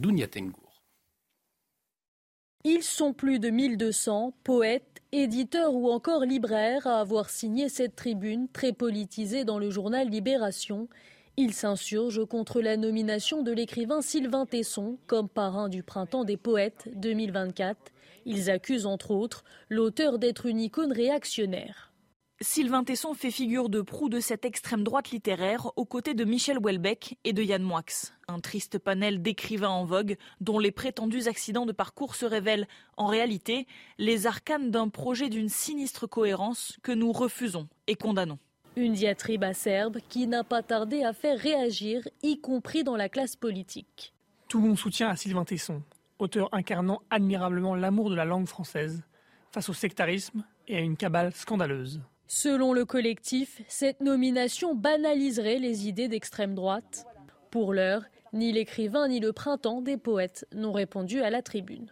Ils sont plus de 1200 poètes, éditeurs ou encore libraires à avoir signé cette tribune très politisée dans le journal Libération. Ils s'insurgent contre la nomination de l'écrivain Sylvain Tesson comme parrain du Printemps des Poètes 2024. Ils accusent entre autres l'auteur d'être une icône réactionnaire. Sylvain Tesson fait figure de proue de cette extrême droite littéraire aux côtés de Michel Houellebecq et de Yann Moix. Un triste panel d'écrivains en vogue dont les prétendus accidents de parcours se révèlent en réalité les arcanes d'un projet d'une sinistre cohérence que nous refusons et condamnons. Une diatribe acerbe qui n'a pas tardé à faire réagir, y compris dans la classe politique. Tout mon soutien à Sylvain Tesson, auteur incarnant admirablement l'amour de la langue française, face au sectarisme et à une cabale scandaleuse. Selon le collectif, cette nomination banaliserait les idées d'extrême droite. Pour l'heure, ni l'écrivain ni le printemps des poètes n'ont répondu à la tribune.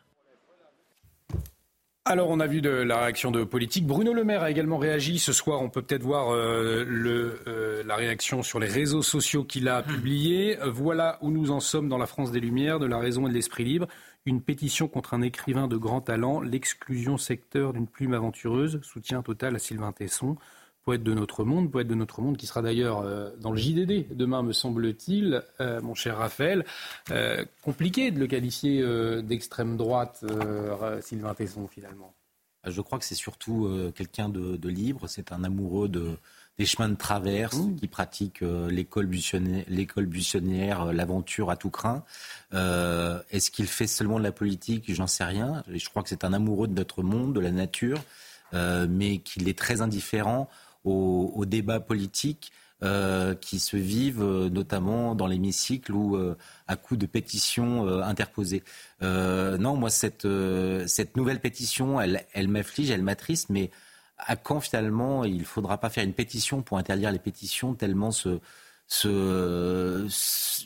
Alors, on a vu de la réaction de politique. Bruno Le Maire a également réagi. Ce soir, on peut peut-être voir euh, euh, la réaction sur les réseaux sociaux qu'il a publié. Voilà où nous en sommes dans la France des Lumières, de la raison et de l'esprit libre. Une pétition contre un écrivain de grand talent, l'exclusion secteur d'une plume aventureuse, soutien total à Sylvain Tesson poète de notre monde, poète de notre monde qui sera d'ailleurs euh, dans le JDD demain, me semble-t-il, euh, mon cher Raphaël. Euh, compliqué de le qualifier d'extrême droite, Sylvain Tesson, finalement. Je crois que c'est surtout quelqu'un de, libre, c'est un amoureux de, des chemins de traverse mmh. qui pratique l'école buissonnière, l'aventure à tout craint. Est-ce qu'il fait seulement de la politique? J'en sais rien. Je crois que c'est un amoureux de notre monde, de la nature, mais qu'il est très indifférent aux, débats politiques euh, qui se vivent euh, notamment dans l'hémicycle ou euh, à coup de pétitions interposées. non, moi, cette, cette nouvelle pétition, elle, elle m'afflige, elle m'attriste, mais à quand finalement il ne faudra pas faire une pétition pour interdire les pétitions tellement ce,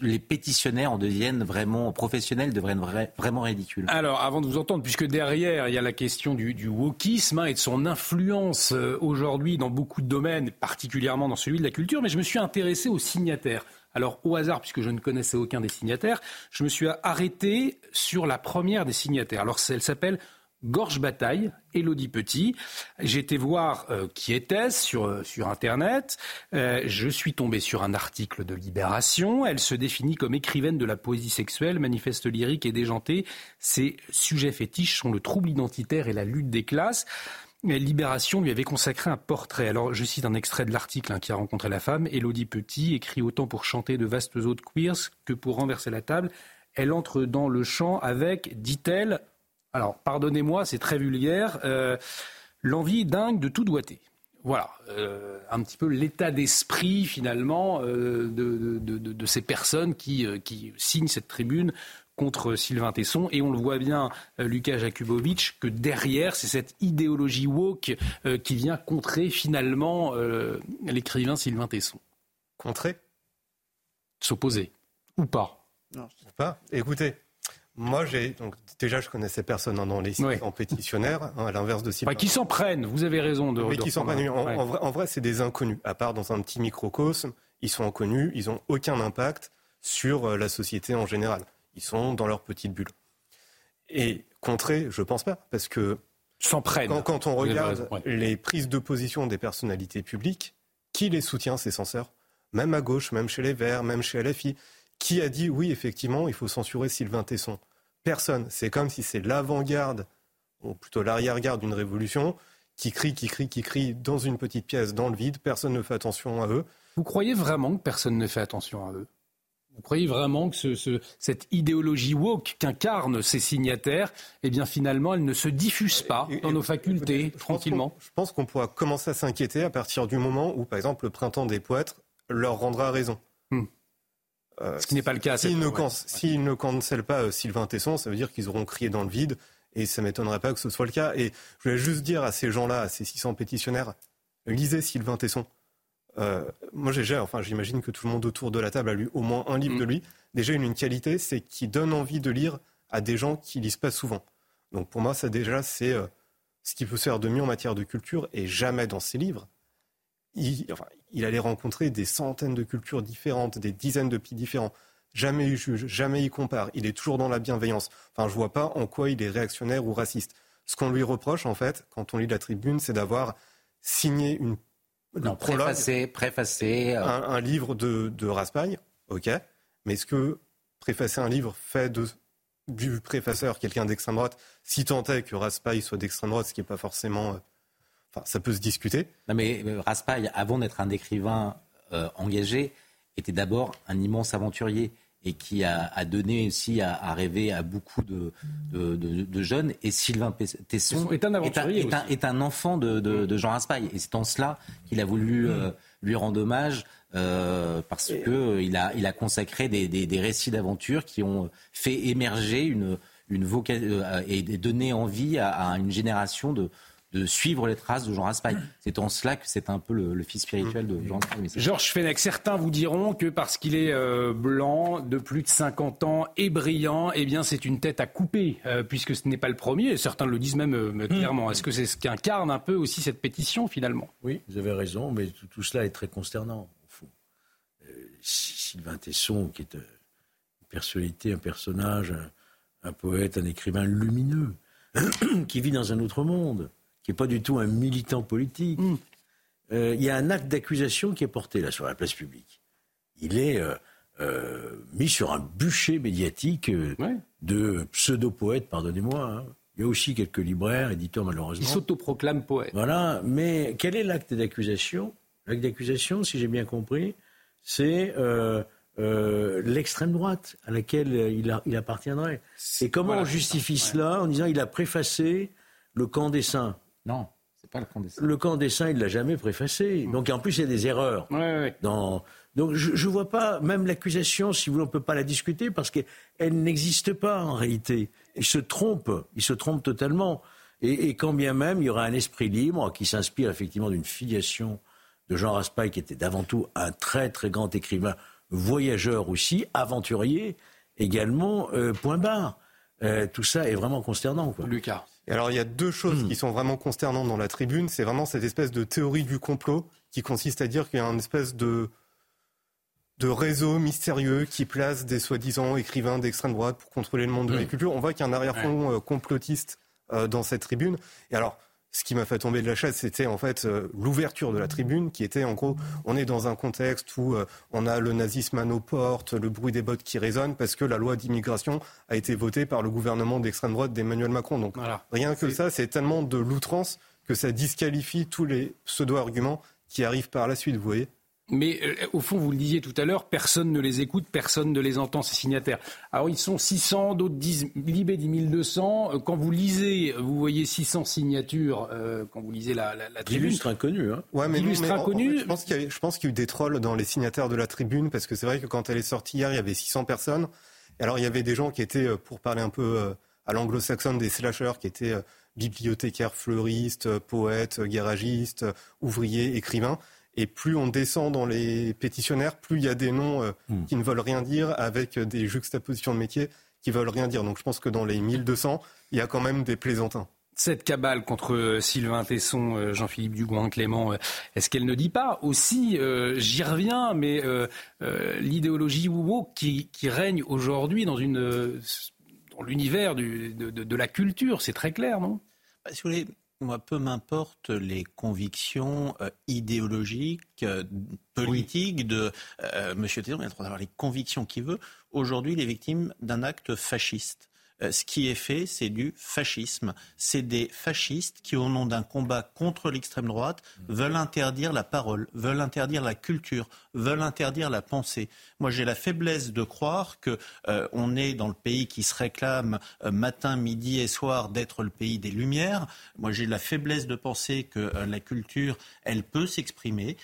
les pétitionnaires en deviennent vraiment professionnels, deviennent vraiment ridicules. Alors, avant de vous entendre, puisque derrière, il y a la question du, du wokisme hein, et de son influence euh, aujourd'hui dans beaucoup de domaines, particulièrement dans celui de la culture, mais je me suis intéressé aux signataires. Alors, au hasard, puisque je ne connaissais aucun des signataires, je me suis arrêté sur la première des signataires. Alors, elle s'appelle Gorge Bataille, Elodie Petit. Été voir euh, qui était-ce sur, euh, sur Internet. Euh, je suis tombé sur un article de Libération. Elle se définit comme écrivaine de la poésie sexuelle, manifeste lyrique et déjantée. Ses sujets fétiches sont le trouble identitaire et la lutte des classes. Libération lui avait consacré un portrait. Alors, je cite un extrait de l'article hein, qui a rencontré la femme. Elodie Petit écrit autant pour chanter de vastes eaux de queers que pour renverser la table. Elle entre dans le chant avec, dit-elle, alors, pardonnez-moi, c'est très vulgaire, euh, l'envie dingue de tout doiter. Voilà, euh, un petit peu l'état d'esprit finalement euh, de, ces personnes qui, qui, signent cette tribune contre Sylvain Tesson. Et on le voit bien, euh, Lucas Jakubovic, que derrière, c'est cette idéologie woke euh, qui vient contrer finalement euh, l'écrivain Sylvain Tesson. Contrer? S'opposer. Ou pas Non, je sais pas. Écoutez, moi, j'ai donc déjà je connaissais personne dans les sites en pétitionnaire, hein, à l'inverse de Sylvain. qui s'en prennent. Vous avez raison de. Mais de qui s'en prennent. En, Ouais. en vrai, en vrai, c'est des inconnus. À part dans un petit microcosme, ils sont inconnus. Ils ont aucun impact sur euh, la société en général. Ils sont dans leur petite bulle. Et contrer, je pense pas, parce que s'en prennent. Quand, quand on regarde raison, ouais. les prises de position des personnalités publiques, qui les soutient ces censeurs? Même à gauche, même chez les Verts, même chez LFI. Qui a dit oui, effectivement, il faut censurer Sylvain Tesson? Personne. C'est comme si c'est l'avant-garde, ou plutôt l'arrière-garde d'une révolution, qui crie, qui crie, qui crie dans une petite pièce, dans le vide. Personne ne fait attention à eux. Vous croyez vraiment que personne ne fait attention à eux? Vous croyez vraiment que ce- ce- cette idéologie woke qu'incarnent ces signataires, eh bien finalement, elle ne se diffuse pas dans nos facultés tranquillement? Je pense qu'on pourra commencer à s'inquiéter à partir du moment où, par exemple, le printemps des poètes leur rendra raison. Euh, Ce qui n'est pas le cas S'ils ne, ouais. can- ne cancellent pas euh, Sylvain Tesson, ça veut dire qu'ils auront crié dans le vide et ça m'étonnerait pas que ce soit le cas. Et je voulais juste dire à ces gens-là, à ces 600 pétitionnaires, lisez Sylvain Tesson. Euh, moi, j'ai, enfin, j'imagine que tout le monde autour de la table a lu au moins un livre de lui. Déjà, une, une qualité, c'est qu'il donne envie de lire à des gens qui lisent pas souvent. Donc, pour moi, ça déjà, c'est ce qui peut se faire de mieux en matière de culture. Et jamais dans ses livres, il, enfin, il allait rencontrer des centaines de cultures différentes, des dizaines de pays différents. Jamais il juge, jamais il compare. Il est toujours dans la bienveillance. Enfin, je vois pas en quoi il est réactionnaire ou raciste. Ce qu'on lui reproche, en fait, quand on lit la tribune, c'est d'avoir signé une Non, prologue, préfacé, préfacé. euh, un, un livre de, de Raspail, ok. Mais est-ce que préfacer un livre fait de, du préfaceur quelqu'un d'extrême droite, si tant est que Raspail soit d'extrême droite, ce qui n'est pas forcément. Enfin, ça peut se discuter. Non mais euh, Raspail, avant d'être un écrivain euh, engagé, était d'abord un immense aventurier et qui a, a donné aussi à, à rêver à beaucoup de, de, de- de jeunes. Et Sylvain Tesson est un aventurier est un, est un enfant de, de- de Jean Raspail. Et c'est en cela qu'il a voulu euh, lui rendre hommage. euh, parce que euh, il a, il a consacré des, des- des récits d'aventure qui ont fait émerger une, une voca- euh, et donné envie à, à une génération de, de suivre les traces de Jean Raspail. C'est en cela que c'est un peu le, le fils spirituel de Jean Raspail. Georges Fenech, certains vous diront que parce qu'il est euh, blanc, de plus de 50 ans et brillant, eh bien c'est une tête à couper, euh, puisque ce n'est pas le premier. Et certains le disent même euh, clairement. Est-ce que c'est ce qu'incarne un peu aussi cette pétition finalement? Oui, vous avez raison, mais tout, tout cela est très consternant, au fond. Euh, Sy- Sylvain Tesson, qui est une personnalité, un personnage, un, un poète, un écrivain lumineux, qui vit dans un autre monde, qui n'est pas du tout un militant politique. Euh, Il y a un acte d'accusation qui est porté là sur la place publique. Il est euh, euh, mis sur un bûcher médiatique de pseudo-poètes, pardonnez-moi. hein. Il y a aussi quelques libraires, éditeurs malheureusement. Il s'autoproclame poète. Voilà, mais quel est l'acte d'accusation? L'acte d'accusation, si j'ai bien compris, c'est l'extrême droite à laquelle il, a- il appartiendrait. Et comment voilà, on justifie cela en disant il a préfacé le camp des saints? Non, c'est pas le camp des saints. Le camp des saints, il l'a jamais préfacé. Donc en plus, il y a des erreurs. Dans... Donc je ne vois pas, même l'accusation, si vous voulez, on ne peut pas la discuter parce qu'elle n'existe pas en réalité. Il se trompe, il se trompe totalement. Et, et quand bien même, il y aura un esprit libre qui s'inspire effectivement d'une filiation de Jean Raspail, qui était d'avant tout un très très grand écrivain, voyageur aussi, aventurier également, euh, point barre. Euh, tout ça est vraiment consternant. Quoi. Lucas. Et alors, il y a deux choses qui sont vraiment consternantes dans la tribune. C'est vraiment cette espèce de théorie du complot qui consiste à dire qu'il y a une espèce de, de réseau mystérieux qui place des soi-disant écrivains d'extrême droite pour contrôler le monde de la culture. On voit qu'il y a un arrière-fond euh, complotiste euh, dans cette tribune. Et alors, ce qui m'a fait tomber de la chaise, c'était en fait euh, l'ouverture de la tribune, qui était en gros, on est dans un contexte où euh, on a le nazisme à nos portes, le bruit des bottes qui résonne, parce que la loi d'immigration a été votée par le gouvernement d'extrême droite d'Emmanuel Macron. Donc rien que ça, c'est tellement de l'outrance que ça disqualifie tous les pseudo-arguments qui arrivent par la suite, vous voyez Mais euh, au fond, vous le disiez tout à l'heure, personne ne les écoute, personne ne les entend, ces signataires. Alors ils sont 600, d'autres disent Libé dit 1200. Euh, Quand vous lisez, vous voyez 600 signatures, euh, quand vous lisez la, la, la tribune. D'illustres inconnus. Hein. Ouais, mais, non, D'illustres mais en- en inconnus. fait, je pense qu'il y, a- je pense qu'il y a eu des trolls dans les signataires de la tribune, parce que c'est vrai que quand elle est sortie hier, il y avait 600 personnes. alors il y avait des gens qui étaient, pour parler un peu à l'anglo-saxonne, des slashers qui étaient bibliothécaires, fleuristes, poètes, garagistes, ouvriers, écrivains. Et plus on descend dans les pétitionnaires, plus il y a des noms hmm. qui ne veulent rien dire avec des juxtapositions de métiers qui veulent rien dire. Donc je pense que dans les 1200, il y a quand même des plaisantins. Cette cabale contre euh, Sylvain Tesson, euh, Jean-Philippe Dugouin, Clément, euh, est-ce qu'elle ne dit pas aussi, j'y reviens, mais l'idéologie woke qui, qui règne aujourd'hui dans, une, dans l'univers de, de, la culture, c'est très clair, non? Bah, Si vous voulez, moi, peu m'importe les convictions idéologiques, politiques de M. Tesson, il a le droit d'avoir les convictions qu'il veut aujourd'hui les victimes d'un acte fasciste. Euh, ce qui est fait, c'est du fascisme. C'est des fascistes qui, au nom d'un combat contre l'extrême droite, veulent interdire la parole, veulent interdire la culture, veulent interdire la pensée. Moi, j'ai la faiblesse de croire que euh, on est dans le pays qui se réclame euh, matin, midi et soir d'être le pays des Lumières. Moi, j'ai la faiblesse de penser que la culture, elle peut s'exprimer.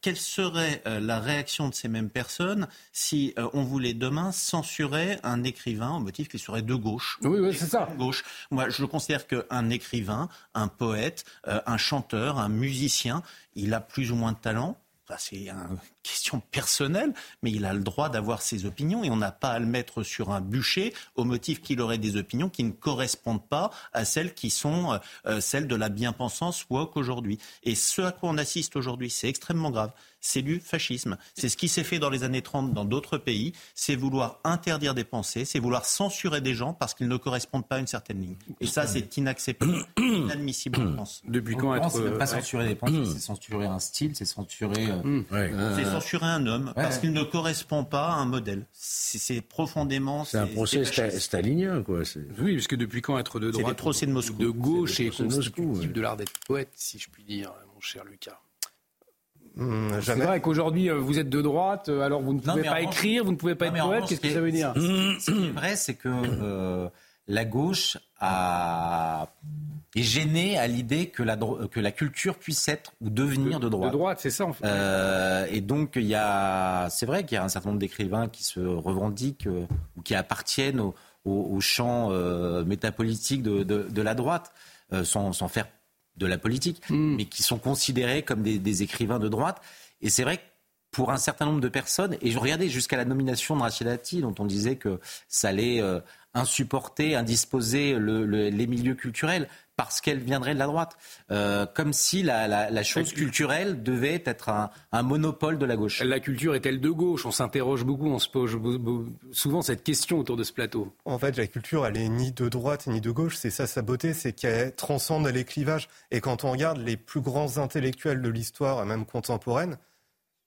Quelle serait la réaction de ces mêmes personnes si on voulait demain censurer un écrivain au motif qu'il serait de gauche. Oui, oui c'est ça. Gauche. Moi, je considère qu'un écrivain, un poète, euh, un chanteur, un musicien, il a plus ou moins de talent. c'est une question personnelle, mais il a le droit d'avoir ses opinions et on n'a pas à le mettre sur un bûcher au motif qu'il aurait des opinions qui ne correspondent pas à celles qui sont euh, euh, celles de la bien-pensance woke aujourd'hui. Et ce à quoi on assiste aujourd'hui, c'est extrêmement grave c'est du fascisme. C'est ce qui s'est fait dans les années 30 dans d'autres pays. C'est vouloir interdire des pensées, c'est vouloir censurer des gens parce qu'ils ne correspondent pas à une certaine ligne. Et ça, c'est inacceptable, inadmissible en France. Depuis quand être... C'est pas censurer des pensées, c'est censurer un style, c'est censurer... Euh, euh, c'est censurer un homme parce qu'il ne correspond pas à un modèle. C'est profondément... C'est un procès stalinien, quoi. Oui, parce que depuis quand être de droite... procès de Moscou. De gauche et constitutif de l'art d'être poète, si je puis dire, mon cher Lucas. Mmh, c'est vrai qu'aujourd'hui, euh, vous êtes de droite, euh, alors vous ne pouvez pas écrire, vous ne pouvez pas être poète. Qu'est-ce que ça veut dire? Ce qui est vrai, c'est que euh, la gauche a... est gênée à l'idée que la, que la culture puisse être ou devenir de, droite. De droite, c'est ça en fait. et donc, il y a... c'est vrai qu'il y a un certain nombre d'écrivains qui se revendiquent ou qui appartiennent au, au, champ métapolitique de, de, de, la droite, sans, sans faire de la politique, hmm. mais qui sont considérés comme des, écrivains de droite. Et c'est vrai que pour un certain nombre de personnes, et je regardais jusqu'à la nomination de Rachid Dati, dont on disait que ça allait euh, insupporter, indisposer les milieux culturels parce qu'elle viendrait de la droite. Euh, comme si la, chose culturelle devait être un, monopole de la gauche. La culture est-elle de gauche? On s'interroge beaucoup, on se pose souvent cette question autour de ce plateau. En fait, la culture, elle est ni de droite ni de gauche. C'est ça sa beauté, c'est qu'elle transcende les clivages. Et quand on regarde les plus grands intellectuels de l'histoire, même contemporaine,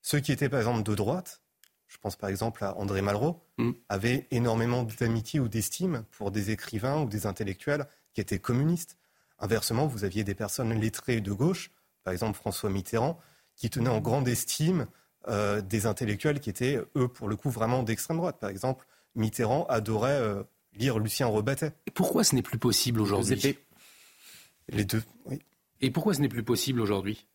ceux qui étaient par exemple de droite, je pense par exemple à André Malraux, mm. avaient énormément d'amitié ou d'estime pour des écrivains ou des intellectuels qui étaient communistes. Inversement, vous aviez des personnes lettrées de gauche, par exemple François Mitterrand, qui tenaient en grande estime euh, des intellectuels qui étaient, eux, pour le coup, vraiment d'extrême droite. Par exemple, Mitterrand adorait euh, lire Lucien Rebattet. Et pourquoi ce n'est plus possible aujourd'hui Les deux, oui. Et pourquoi ce n'est plus possible aujourd'hui?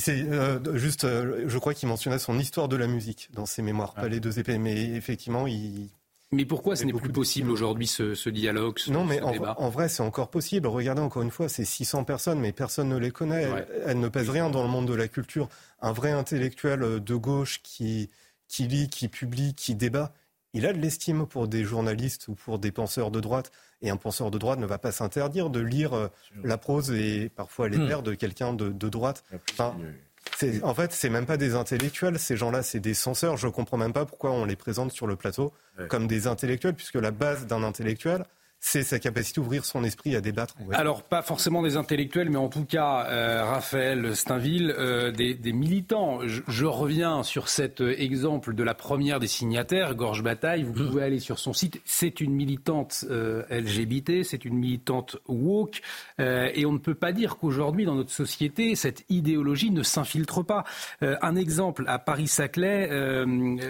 C'est euh, juste, je crois qu'il mentionnait son histoire de la musique dans ses mémoires, pas les deux épées, mais effectivement, il, mais pourquoi ce n'est plus possible aujourd'hui ce, dialogue Non, mais en, vrai, c'est encore possible. Regardez encore une fois, c'est 600 personnes, mais personne ne les connaît. Elles, ne pèsent rien dans le monde de la culture. Un vrai intellectuel euh, de gauche qui, qui lit, qui publie, qui débat, il a de l'estime pour des journalistes ou pour des penseurs de droite. Et un penseur de droite ne va pas s'interdire de lire euh, la prose et parfois les vers hmm. de quelqu'un de, droite. En fait, c'est même pas des intellectuels. Ces gens-là, c'est des censeurs. Je comprends même pas pourquoi on les présente sur le plateau comme des intellectuels, puisque la base d'un intellectuel, c'est sa capacité d'ouvrir son esprit à débattre. Alors, pas forcément des intellectuels, mais en tout cas, euh, Raphaël Steinville, euh, des, militants. Je, reviens sur cet euh, exemple de la première des signataires, Gorge Bataille. Vous pouvez aller sur son site. C'est une militante LGBT, c'est une militante woke. et on ne peut pas dire qu'aujourd'hui, dans notre société, cette idéologie ne s'infiltre pas. un exemple, à Paris-Saclay,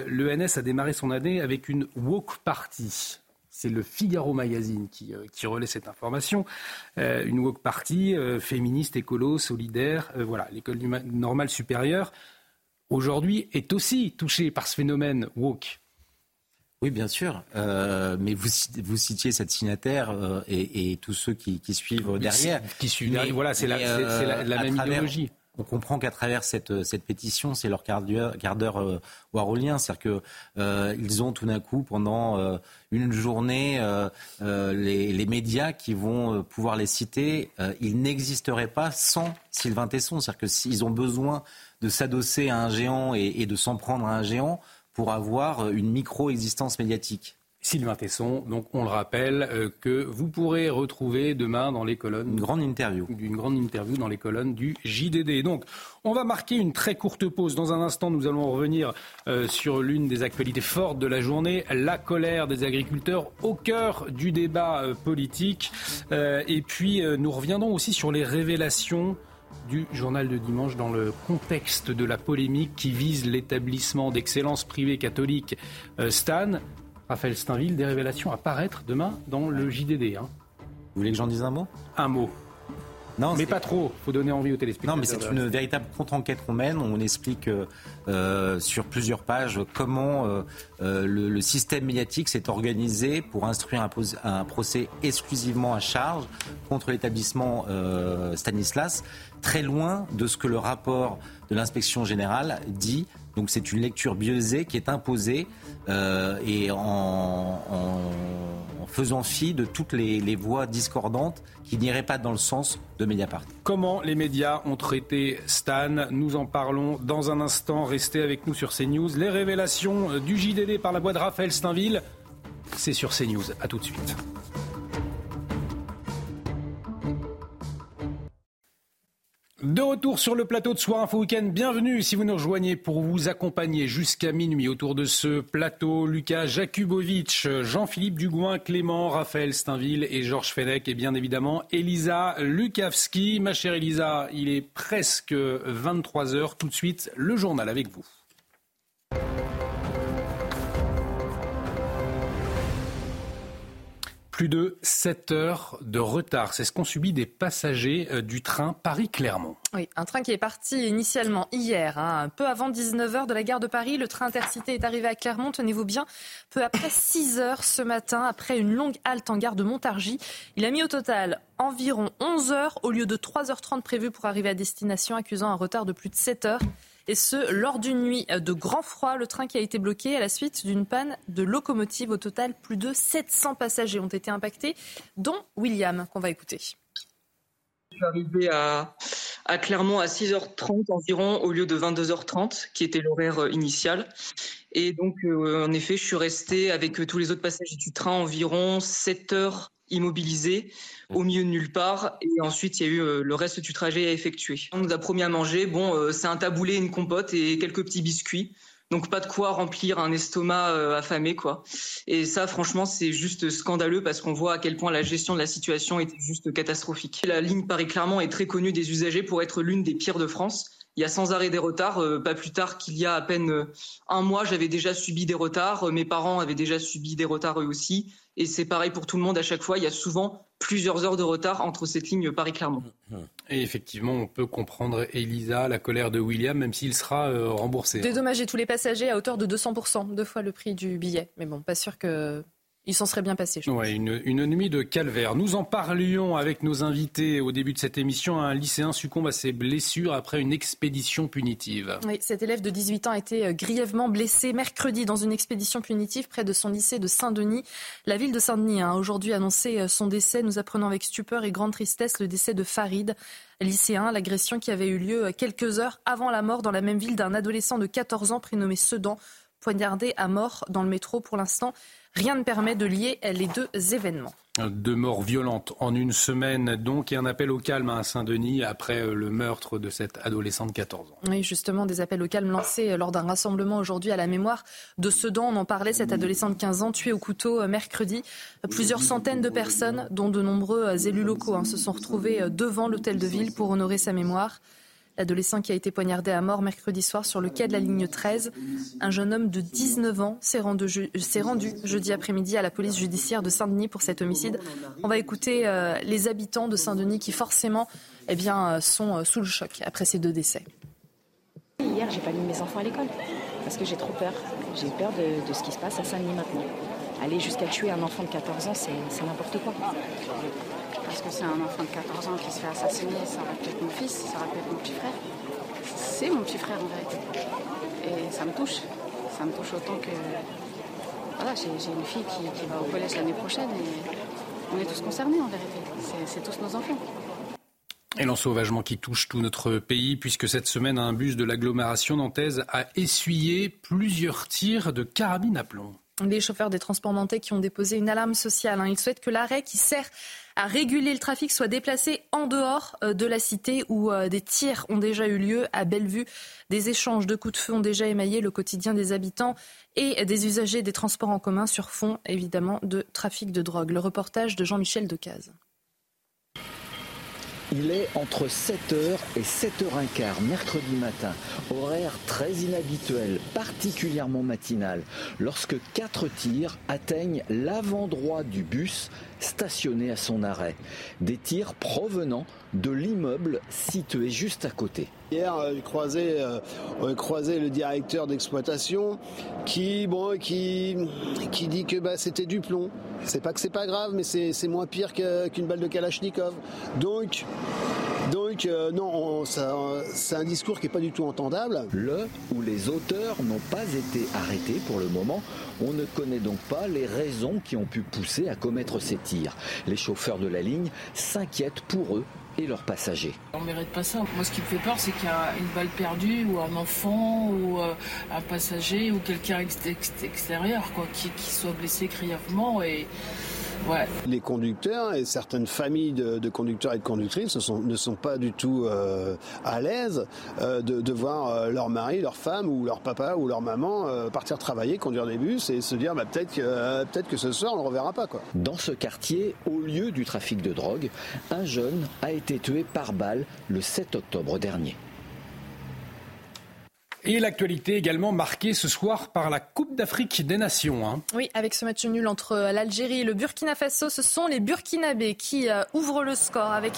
l'ENS a démarré son année avec une woke party. C'est le Figaro Magazine qui, euh, qui relaie cette information. Euh, une woke party euh, féministe, écolo, solidaire. voilà, l'école normale supérieure aujourd'hui est aussi touchée par ce phénomène woke. Oui, bien sûr. Euh, mais vous, vous citiez cette signataire euh, et, et, tous ceux qui, qui suivent derrière. Qui suivent derrière. Voilà, c'est la, la, la, même idéologie on comprend qu'à travers cette, cette pétition, c'est leur quart d'heure euh. C'est-à-dire qu'ils euh, ont tout d'un coup, pendant euh, une journée, euh, euh, les, les, médias qui vont euh, pouvoir les citer, ils n'existeraient pas sans Sylvain Tesson. C'est-à-dire que s'ils ont besoin de s'adosser à un géant et, et de s'en prendre à un géant pour avoir une micro-existence médiatique. Sylvain Tesson. Donc, on le rappelle, euh, que vous pourrez retrouver demain dans les colonnes. Une grande interview. D'une grande interview dans les colonnes du JDD. Donc, on va marquer une très courte pause. Dans un instant, nous allons revenir euh, sur l'une des actualités fortes de la journée, la colère des agriculteurs au cœur du débat euh, politique. et puis, nous reviendrons aussi sur les révélations du journal de dimanche dans le contexte de la polémique qui vise l'établissement d'excellence privée catholique Stan. Raphaël Steinville, des révélations à paraître demain dans le JDD. Hein. Vous voulez que j'en dise un mot? Un mot. Non, mais pas trop. Faut donner envie aux téléspectateurs. Non, mais c'est une véritable contre-enquête qu'on mène. On explique euh, sur plusieurs pages comment euh, euh, le, système médiatique s'est organisé pour instruire un, procès exclusivement à charge contre l'établissement Stanislas, très loin de ce que le rapport de l'inspection générale dit. Donc c'est une lecture biaisée qui est imposée euh, et en, faisant fi de toutes les, voix discordantes qui n'iraient pas dans le sens de Mediapart. Comment les médias ont traité Stan Nous en parlons dans un instant. Restez avec nous sur CNews. Les révélations du JDD par la voix de Raphaël Steinville, c'est sur CNews. A tout de suite. De retour sur le plateau de Soir Info Week-end, bienvenue si vous nous rejoignez pour vous accompagner jusqu'à minuit autour de ce plateau. Lucas Jakubowicz, Jean-Philippe Dugouin, Clément, Raphaël Steinville et Georges Fenech et bien évidemment Elisa Lukavski. Ma chère Elisa, il est presque 23h. Tout de suite, le journal avec vous. Plus de 7 heures de retard. C'est ce qu'ont subi des passagers euh, du train Paris-Clermont. Oui, un train qui est parti initialement hier, hein, peu avant 19h de la gare de Paris. Le train intercité est arrivé à Clermont, tenez-vous bien, peu après 6 heures ce matin, après une longue halte en gare de Montargis. Il a mis au total environ 11 heures au lieu de 3h30 prévues pour arriver à destination, accusant un retard de plus de 7 heures et ce, lors d'une nuit de grand froid. Le train qui a été bloqué à la suite d'une panne de locomotive. Au total, plus de 700 passagers ont été impactés, dont William, qu'on va écouter. Je suis arrivé à, Clermont à 6h30 environ au lieu de 22h30, qui était l'horaire euh, initial. Et donc, euh, en effet, je suis resté avec euh, tous les autres passagers du train environ 7 heures immobilisé au milieu de nulle part. Et ensuite, il y a eu euh, le reste du trajet à effectuer. On nous a promis à manger. Bon, euh, c'est un taboulé, une compote et quelques petits biscuits. Donc pas de quoi remplir un estomac euh, affamé, quoi. Et ça, franchement, c'est juste scandaleux parce qu'on voit à quel point la gestion de la situation était juste catastrophique. La ligne Paris-Clermont est très connue des usagers pour être l'une des pires de France. Il y a sans arrêt des retards. pas plus tard qu'il y a à peine un mois, j'avais déjà subi des retards. mes parents avaient déjà subi des retards eux aussi. Et c'est pareil pour tout le monde à chaque fois. Il y a souvent plusieurs heures de retard entre cette ligne Paris-Clermont. Et effectivement, on peut comprendre, Elisa, la colère de William, même s'il sera euh, remboursé. Hein. Dédommager tous les passagers à hauteur de 200%, deux fois le prix du billet. Mais bon, pas sûr que il s'en serait bien passé. Je ouais, une, une, nuit de calvaire. Nous en parlions avec nos invités au début de cette émission. Un lycéen succombe à ses blessures après une expédition punitive. Oui, cet élève de 18 ans a été euh, grièvement blessé mercredi dans une expédition punitive près de son lycée de Saint-Denis. La ville de Saint-Denis a aujourd'hui annoncé euh, son décès. Nous apprenons avec stupeur et grande tristesse le décès de Farid, lycéen, l'agression qui avait eu lieu euh, quelques heures avant la mort dans la même ville d'un adolescent de 14 ans prénommé Sedan, poignardé à mort dans le métro pour l'instant. Rien ne permet de lier les deux événements. Deux morts violentes en une semaine, donc, et un appel au calme à Saint-Denis après euh, le meurtre de cette adolescente de 14 ans. Oui, justement, des appels au calme lancés euh, lors d'un rassemblement aujourd'hui à la mémoire de Sedan. On en parlait, cette adolescente de 15 ans tuée au couteau euh, mercredi. Plusieurs centaines de personnes, dont de nombreux élus locaux, hein, se sont retrouvés devant l'hôtel de ville pour honorer sa mémoire. L'adolescent qui a été poignardé à mort mercredi soir sur le quai de la ligne 13. Un jeune homme de 19 ans s'est rendu, jeudi après-midi à la police judiciaire de Saint-Denis pour cet homicide. On va écouter euh, les habitants de Saint-Denis qui forcément eh bien, euh, sont euh, sous le choc après ces deux décès. Hier, j'ai pas mis mes enfants à l'école parce que j'ai trop peur. J'ai peur de, ce qui se passe à Saint-Denis maintenant. Aller jusqu'à tuer un enfant de 14 ans, c'est n'importe quoi. Parce que c'est un enfant de 14 ans qui se fait assassiner, ça être mon fils, ça être mon petit frère. C'est mon petit frère en vérité. Et ça me touche. Ça me touche autant que. Voilà, j'ai une fille qui, qui va au collège l'année prochaine et on est tous concernés en vérité. C'est tous nos enfants. Et l'ensauvagement qui touche tout notre pays, puisque cette semaine, un bus de l'agglomération nantaise a essuyé plusieurs tirs de carabine à plomb. Les chauffeurs des transports nantais qui ont déposé une alarme sociale. Hein. Ils souhaitent que l'arrêt qui sert à réguler le trafic soit déplacé en dehors euh, de la cité où euh, des tirs ont déjà eu lieu à Bellevue. Des échanges de coups de feu ont déjà émaillé le quotidien des habitants et des usagers des transports en commun sur fond, évidemment, de trafic de drogue. Le reportage de Jean-Michel Decaze. Il est entre 7h et 7h15 mercredi matin, horaire très inhabituel, particulièrement matinal, lorsque quatre tirs atteignent l'avant droit du bus stationné à son arrêt. Des tirs provenant de l'immeuble situé juste à côté. Hier, euh, j'ai croisé, euh, croisé le directeur d'exploitation qui, bon, qui, qui dit que bah, c'était du plomb. C'est pas que c'est pas grave, mais c'est moins pire qu'une balle de Kalachnikov. Donc, donc euh, non, c'est un discours qui n'est pas du tout entendable. Le ou les auteurs n'ont pas été arrêtés pour le moment. On ne connaît donc pas les raisons qui ont pu pousser à commettre ces tirs. Les chauffeurs de la ligne s'inquiètent pour eux et leurs passagers. On ne mérite pas ça. Moi, ce qui me fait peur, c'est qu'il y a une balle perdue ou un enfant ou euh, un passager ou quelqu'un extérieur quoi, qui, qui soit blessé grièvement et les conducteurs et certaines familles de, conducteurs et de conductrices ne sont pas du tout euh, à l'aise euh, de, voir euh, leur mari, leur femme ou leur papa ou leur maman partir travailler, conduire des bus et se dire bah, peut-être que, peut que ce soir on ne le reverra pas. Quoi. Dans ce quartier, au lieu du trafic de drogue, un jeune a été tué par balle le 7 octobre dernier. Et l'actualité également marquée ce soir par la Coupe d'Afrique des Nations. Hein. Oui, avec ce match nul entre l'Algérie et le Burkina Faso, ce sont les Burkinabés qui euh, ouvrent le score avec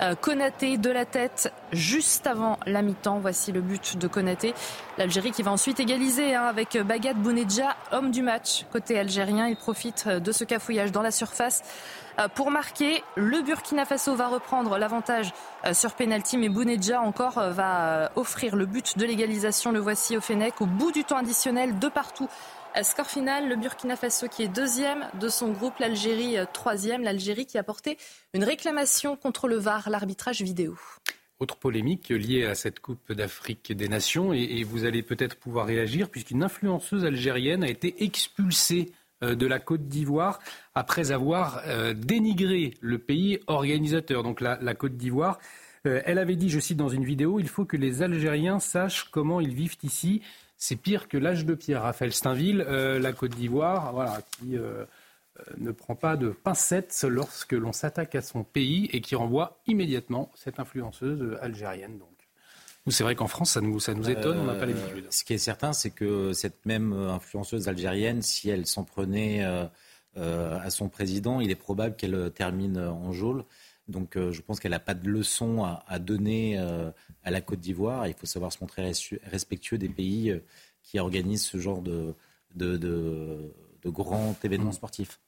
euh, Konaté de la tête juste avant la mi-temps. Voici le but de Konaté. L'Algérie qui va ensuite égaliser hein, avec Bagat Bounedja, homme du match. Côté algérien, il profite de ce cafouillage dans la surface euh, pour marquer. Le Burkina Faso va reprendre l'avantage euh, sur penalty, mais Bounedja encore euh, va offrir le but de l'égalisation. Le voici au Fennec au bout du temps additionnel de partout. Score final, le Burkina Faso qui est deuxième de son groupe, l'Algérie troisième. L'Algérie qui a porté une réclamation contre le VAR, l'arbitrage vidéo. Autre polémique liée à cette Coupe d'Afrique des Nations, et, vous allez peut-être pouvoir réagir, puisqu'une influenceuse algérienne a été expulsée euh, de la Côte d'Ivoire après avoir euh, dénigré le pays organisateur, donc la, Côte d'Ivoire. Euh, elle avait dit, je cite dans une vidéo, il faut que les Algériens sachent comment ils vivent ici. C'est pire que l'âge de pierre. Raphaël Steinville, la Côte d'Ivoire, voilà, qui ne prend pas de pincettes lorsque l'on s'attaque à son pays et qui renvoie immédiatement cette influenceuse algérienne. C'est vrai qu'en France, ça nous, ça nous étonne, on n'a pas euh, l'habitude. Ce qui est certain, c'est que cette même influenceuse algérienne, si elle s'en prenait euh, euh, à son président, il est probable qu'elle termine en geôle. Donc je pense qu'elle n'a pas de leçon à, donner à la Côte d'Ivoire. Il faut savoir se montrer respectueux des pays qui organisent ce genre de, de, de, de grands événements sportifs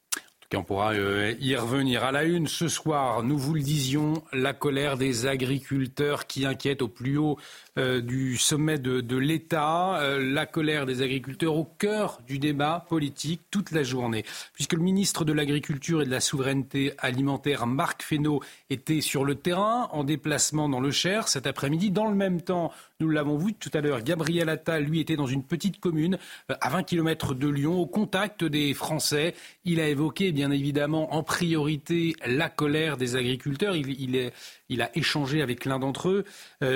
on pourra euh, y revenir. À la une ce soir, nous vous le disions, la colère des agriculteurs qui inquiète au plus haut euh, du sommet de, l'État, euh, la colère des agriculteurs au cœur du débat politique toute la journée. Puisque le ministre de l'Agriculture et de la Souveraineté alimentaire, Marc Fesneau, était sur le terrain en déplacement dans le Cher cet après-midi. Dans le même temps, nous l'avons vu tout à l'heure, Gabriel Attal, lui, était dans une petite commune à 20 km de Lyon, au contact des Français. Il a évoqué, bien évidemment, en priorité la colère des agriculteurs. Il, il a échangé avec l'un d'entre eux.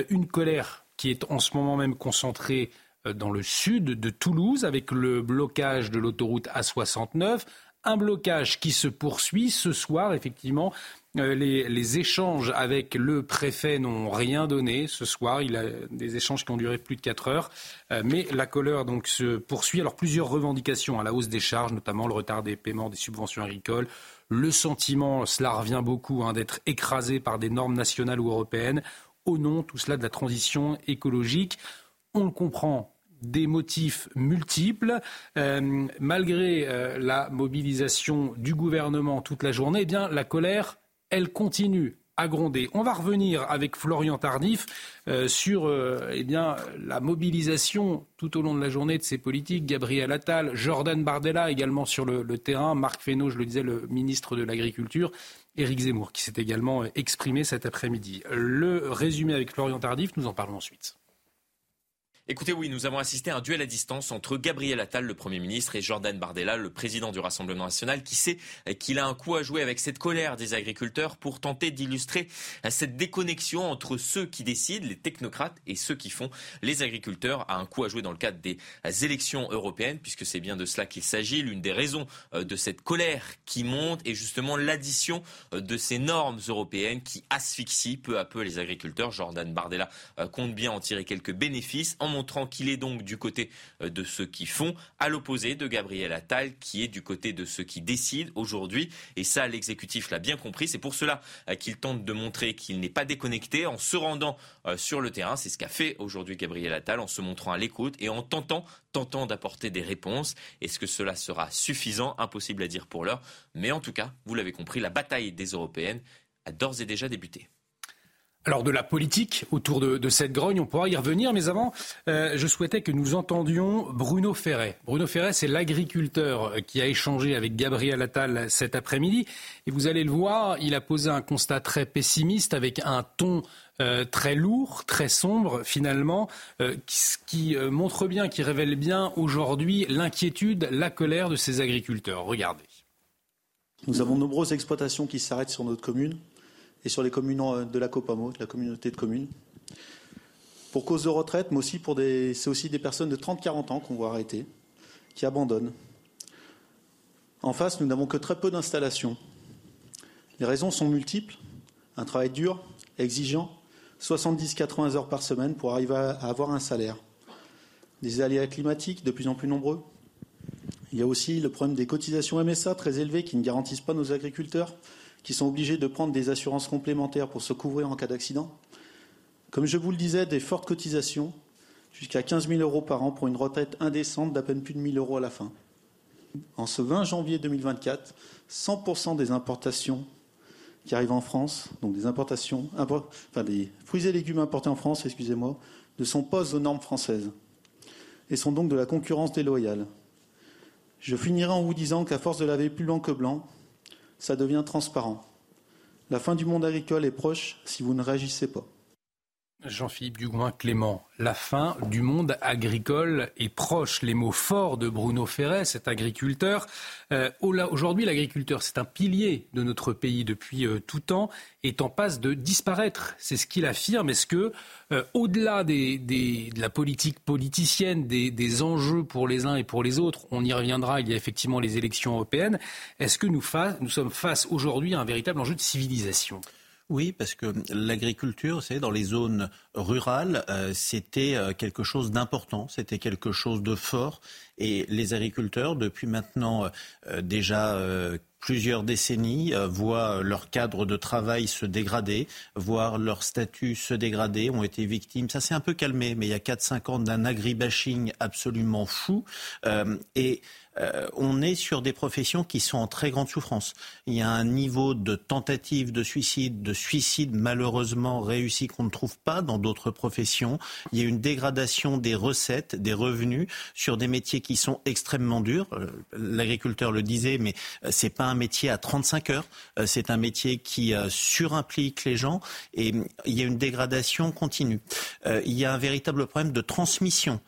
une colère qui est en ce moment même concentré euh, dans le sud de Toulouse avec le blocage de l'autoroute A69. Un blocage qui se poursuit ce soir, effectivement. Euh, les, échanges avec le préfet n'ont rien donné ce soir. Il a des échanges qui ont duré plus de 4 heures. Euh, mais la colère se poursuit. Alors plusieurs revendications à la hausse des charges, notamment le retard des paiements des subventions agricoles. Le sentiment, cela revient beaucoup, hein, d'être écrasé par des normes nationales ou européennes au nom, tout cela, de la transition écologique. On le comprend des motifs multiples. Euh, malgré euh, la mobilisation du gouvernement toute la journée, eh bien, la colère, elle continue à gronder. On va revenir avec Florian Tardif euh, sur eh la mobilisation tout au long de la journée de ces politiques. Gabriel Attal, Jordan Bardella également sur le, le terrain, Marc Fesneau, je le disais, le ministre de l'Agriculture. Éric Zemmour, qui s'est également exprimé cet après-midi. Le résumé avec Florian Tardif, nous en parlons ensuite. Écoutez, oui, nous avons assisté à un duel à distance entre Gabriel Attal, le Premier ministre, et Jordan Bardella, le président du Rassemblement national, qui sait qu'il a un coup à jouer avec cette colère des agriculteurs pour tenter d'illustrer cette déconnexion entre ceux qui décident, les technocrates, et ceux qui font les agriculteurs, a un coup à jouer dans le cadre des élections européennes, puisque c'est bien de cela qu'il s'agit. L'une des raisons euh, de cette colère qui monte est justement l'addition euh, de ces normes européennes qui asphyxient peu à peu les agriculteurs. Jordan Bardella euh, compte bien en tirer quelques bénéfices montrant qu'il est donc du côté euh, de ceux qui font, à l'opposé de Gabriel Attal, qui est du côté de ceux qui décident aujourd'hui. Et ça, l'exécutif l'a bien compris. C'est pour cela euh, qu'il tente de montrer qu'il n'est pas déconnecté en se rendant euh, sur le terrain. C'est ce qu'a fait aujourd'hui Gabriel Attal en se montrant à l'écoute et en tentant, tentant d'apporter des réponses. Est-ce que cela sera suffisant? Impossible à dire pour l'heure. Mais en tout cas, vous l'avez compris, la bataille des européennes a d'ores et déjà débuté. Alors de la politique autour de, cette grogne, on pourra y revenir, mais avant, euh, je souhaitais que nous entendions Bruno Ferret. Bruno Ferret, c'est l'agriculteur qui a échangé avec Gabriel Attal cet après-midi. Et vous allez le voir, il a posé un constat très pessimiste avec un ton euh, très lourd, très sombre finalement, euh, qui, montre bien, qui révèle bien aujourd'hui l'inquiétude, la colère de ces agriculteurs. Regardez. Nous avons de nombreuses exploitations qui s'arrêtent sur notre commune et sur les communes de la COPAMO, de la communauté de communes. Pour cause de retraite, mais aussi pour des, c'est aussi des personnes de 30-40 ans qu'on voit arrêter, qui abandonnent. En face, nous n'avons que très peu d'installations. Les raisons sont multiples. Un travail dur, exigeant, 70-80 heures par semaine pour arriver à avoir un salaire. Des aléas climatiques de plus en plus nombreux. Il y a aussi le problème des cotisations MSA très élevées qui ne garantissent pas nos agriculteurs qui sont obligés de prendre des assurances complémentaires pour se couvrir en cas d'accident. Comme je vous le disais, des fortes cotisations, jusqu'à 15 000 euros par an pour une retraite indécente d'à peine plus de 1 000 euros à la fin. En ce 20 janvier 2024, 100% des importations qui arrivent en France, donc des importations, enfin des fruits et légumes importés en France, excusez-moi, ne sont pas aux normes françaises et sont donc de la concurrence déloyale. Je finirai en vous disant qu'à force de laver plus blanc que blanc, ça devient transparent. La fin du monde agricole est proche si vous ne réagissez pas. Jean-Philippe Dugouin Clément, la fin du monde agricole est proche. Les mots forts de Bruno Ferret, cet agriculteur. Euh, aujourd'hui, l'agriculteur, c'est un pilier de notre pays depuis euh, tout temps, est en passe de disparaître. C'est ce qu'il affirme. Est-ce que, euh, au-delà de la politique politicienne, des, enjeux pour les uns et pour les autres, on y reviendra, il y a effectivement les élections européennes, est-ce que nous, nous sommes face aujourd'hui à un véritable enjeu de civilisation? Oui, parce que l'agriculture, c'est dans les zones rurales, euh, c'était euh, quelque chose d'important, c'était quelque chose de fort. Et les agriculteurs, depuis maintenant euh, déjà plusieurs décennies, voient leur cadre de travail se dégrader, voient leur statut se dégrader, ont été victimes. Ça s'est un peu calmé, mais il y a 4-5 ans d'un agribashing absolument fou. et euh, on est sur des professions qui sont en très grande souffrance. Il y a un niveau de tentative de suicide, de suicide malheureusement réussi qu'on ne trouve pas dans d'autres professions. Il y a une dégradation des recettes, des revenus sur des métiers qui sont extrêmement durs. Euh, l'agriculteur le disait, mais euh, c'est pas un métier à 35 heures. C'est un métier qui surimplique les gens et il y a une dégradation continue. Il y a un véritable problème de transmission.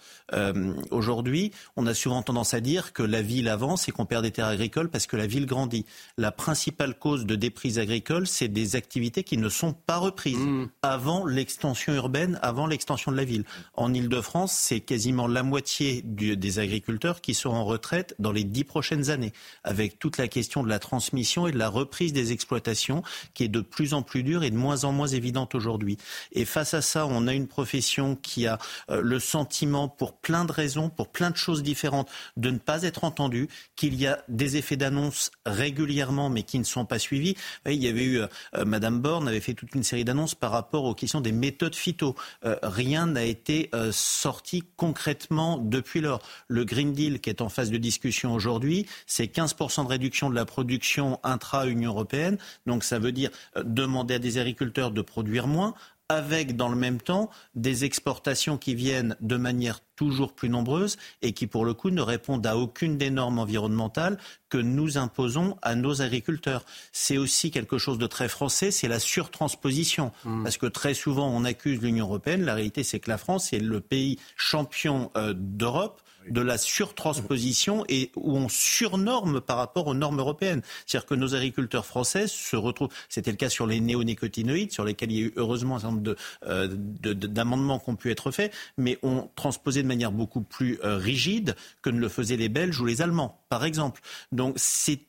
Aujourd'hui, on a souvent tendance à dire que la ville avance et qu'on perd des terres agricoles parce que la ville grandit. La principale cause de déprise agricole, c'est des activités qui ne sont pas reprises mmh. avant l'extension urbaine, avant l'extension de la ville. En Ile-de-France, c'est quasiment la moitié des agriculteurs qui sont en retraite dans les dix prochaines années, avec toute la question de la transmission et de la reprise des exploitations qui est de plus en plus dure et de moins en moins évidente aujourd'hui. Et face à ça, on a une profession qui a euh, le sentiment, pour plein de raisons, pour plein de choses différentes, de ne pas être entendue, qu'il y a des effets d'annonce régulièrement, mais qui ne sont pas suivis. Il y avait eu, euh, Madame Borne avait fait toute une série d'annonces par rapport aux questions des méthodes phyto. Euh, rien n'a été sorti concrètement depuis lors. Le Green Deal qui est en phase de discussion aujourd'hui, c'est 15% de réduction de la production intra-Union européenne. Donc ça veut dire demander à des agriculteurs de produire moins avec dans le même temps des exportations qui viennent de manière toujours plus nombreuse et qui pour le coup ne répondent à aucune des normes environnementales que nous imposons à nos agriculteurs. C'est aussi quelque chose de très français, c'est la surtransposition. Mmh. Parce que très souvent on accuse l'Union européenne, la réalité c'est que la France est le pays champion euh, d'Europe de la surtransposition et où on surnorme par rapport aux normes européennes. C'est-à-dire que nos agriculteurs français se retrouvent, c'était le cas sur les néonicotinoïdes, sur lesquels il y a eu heureusement un certain nombre euh, d'amendements qui ont pu être faits, mais ont transposé de manière beaucoup plus euh, rigide que ne le faisaient les Belges ou les Allemands, par exemple. Donc c'est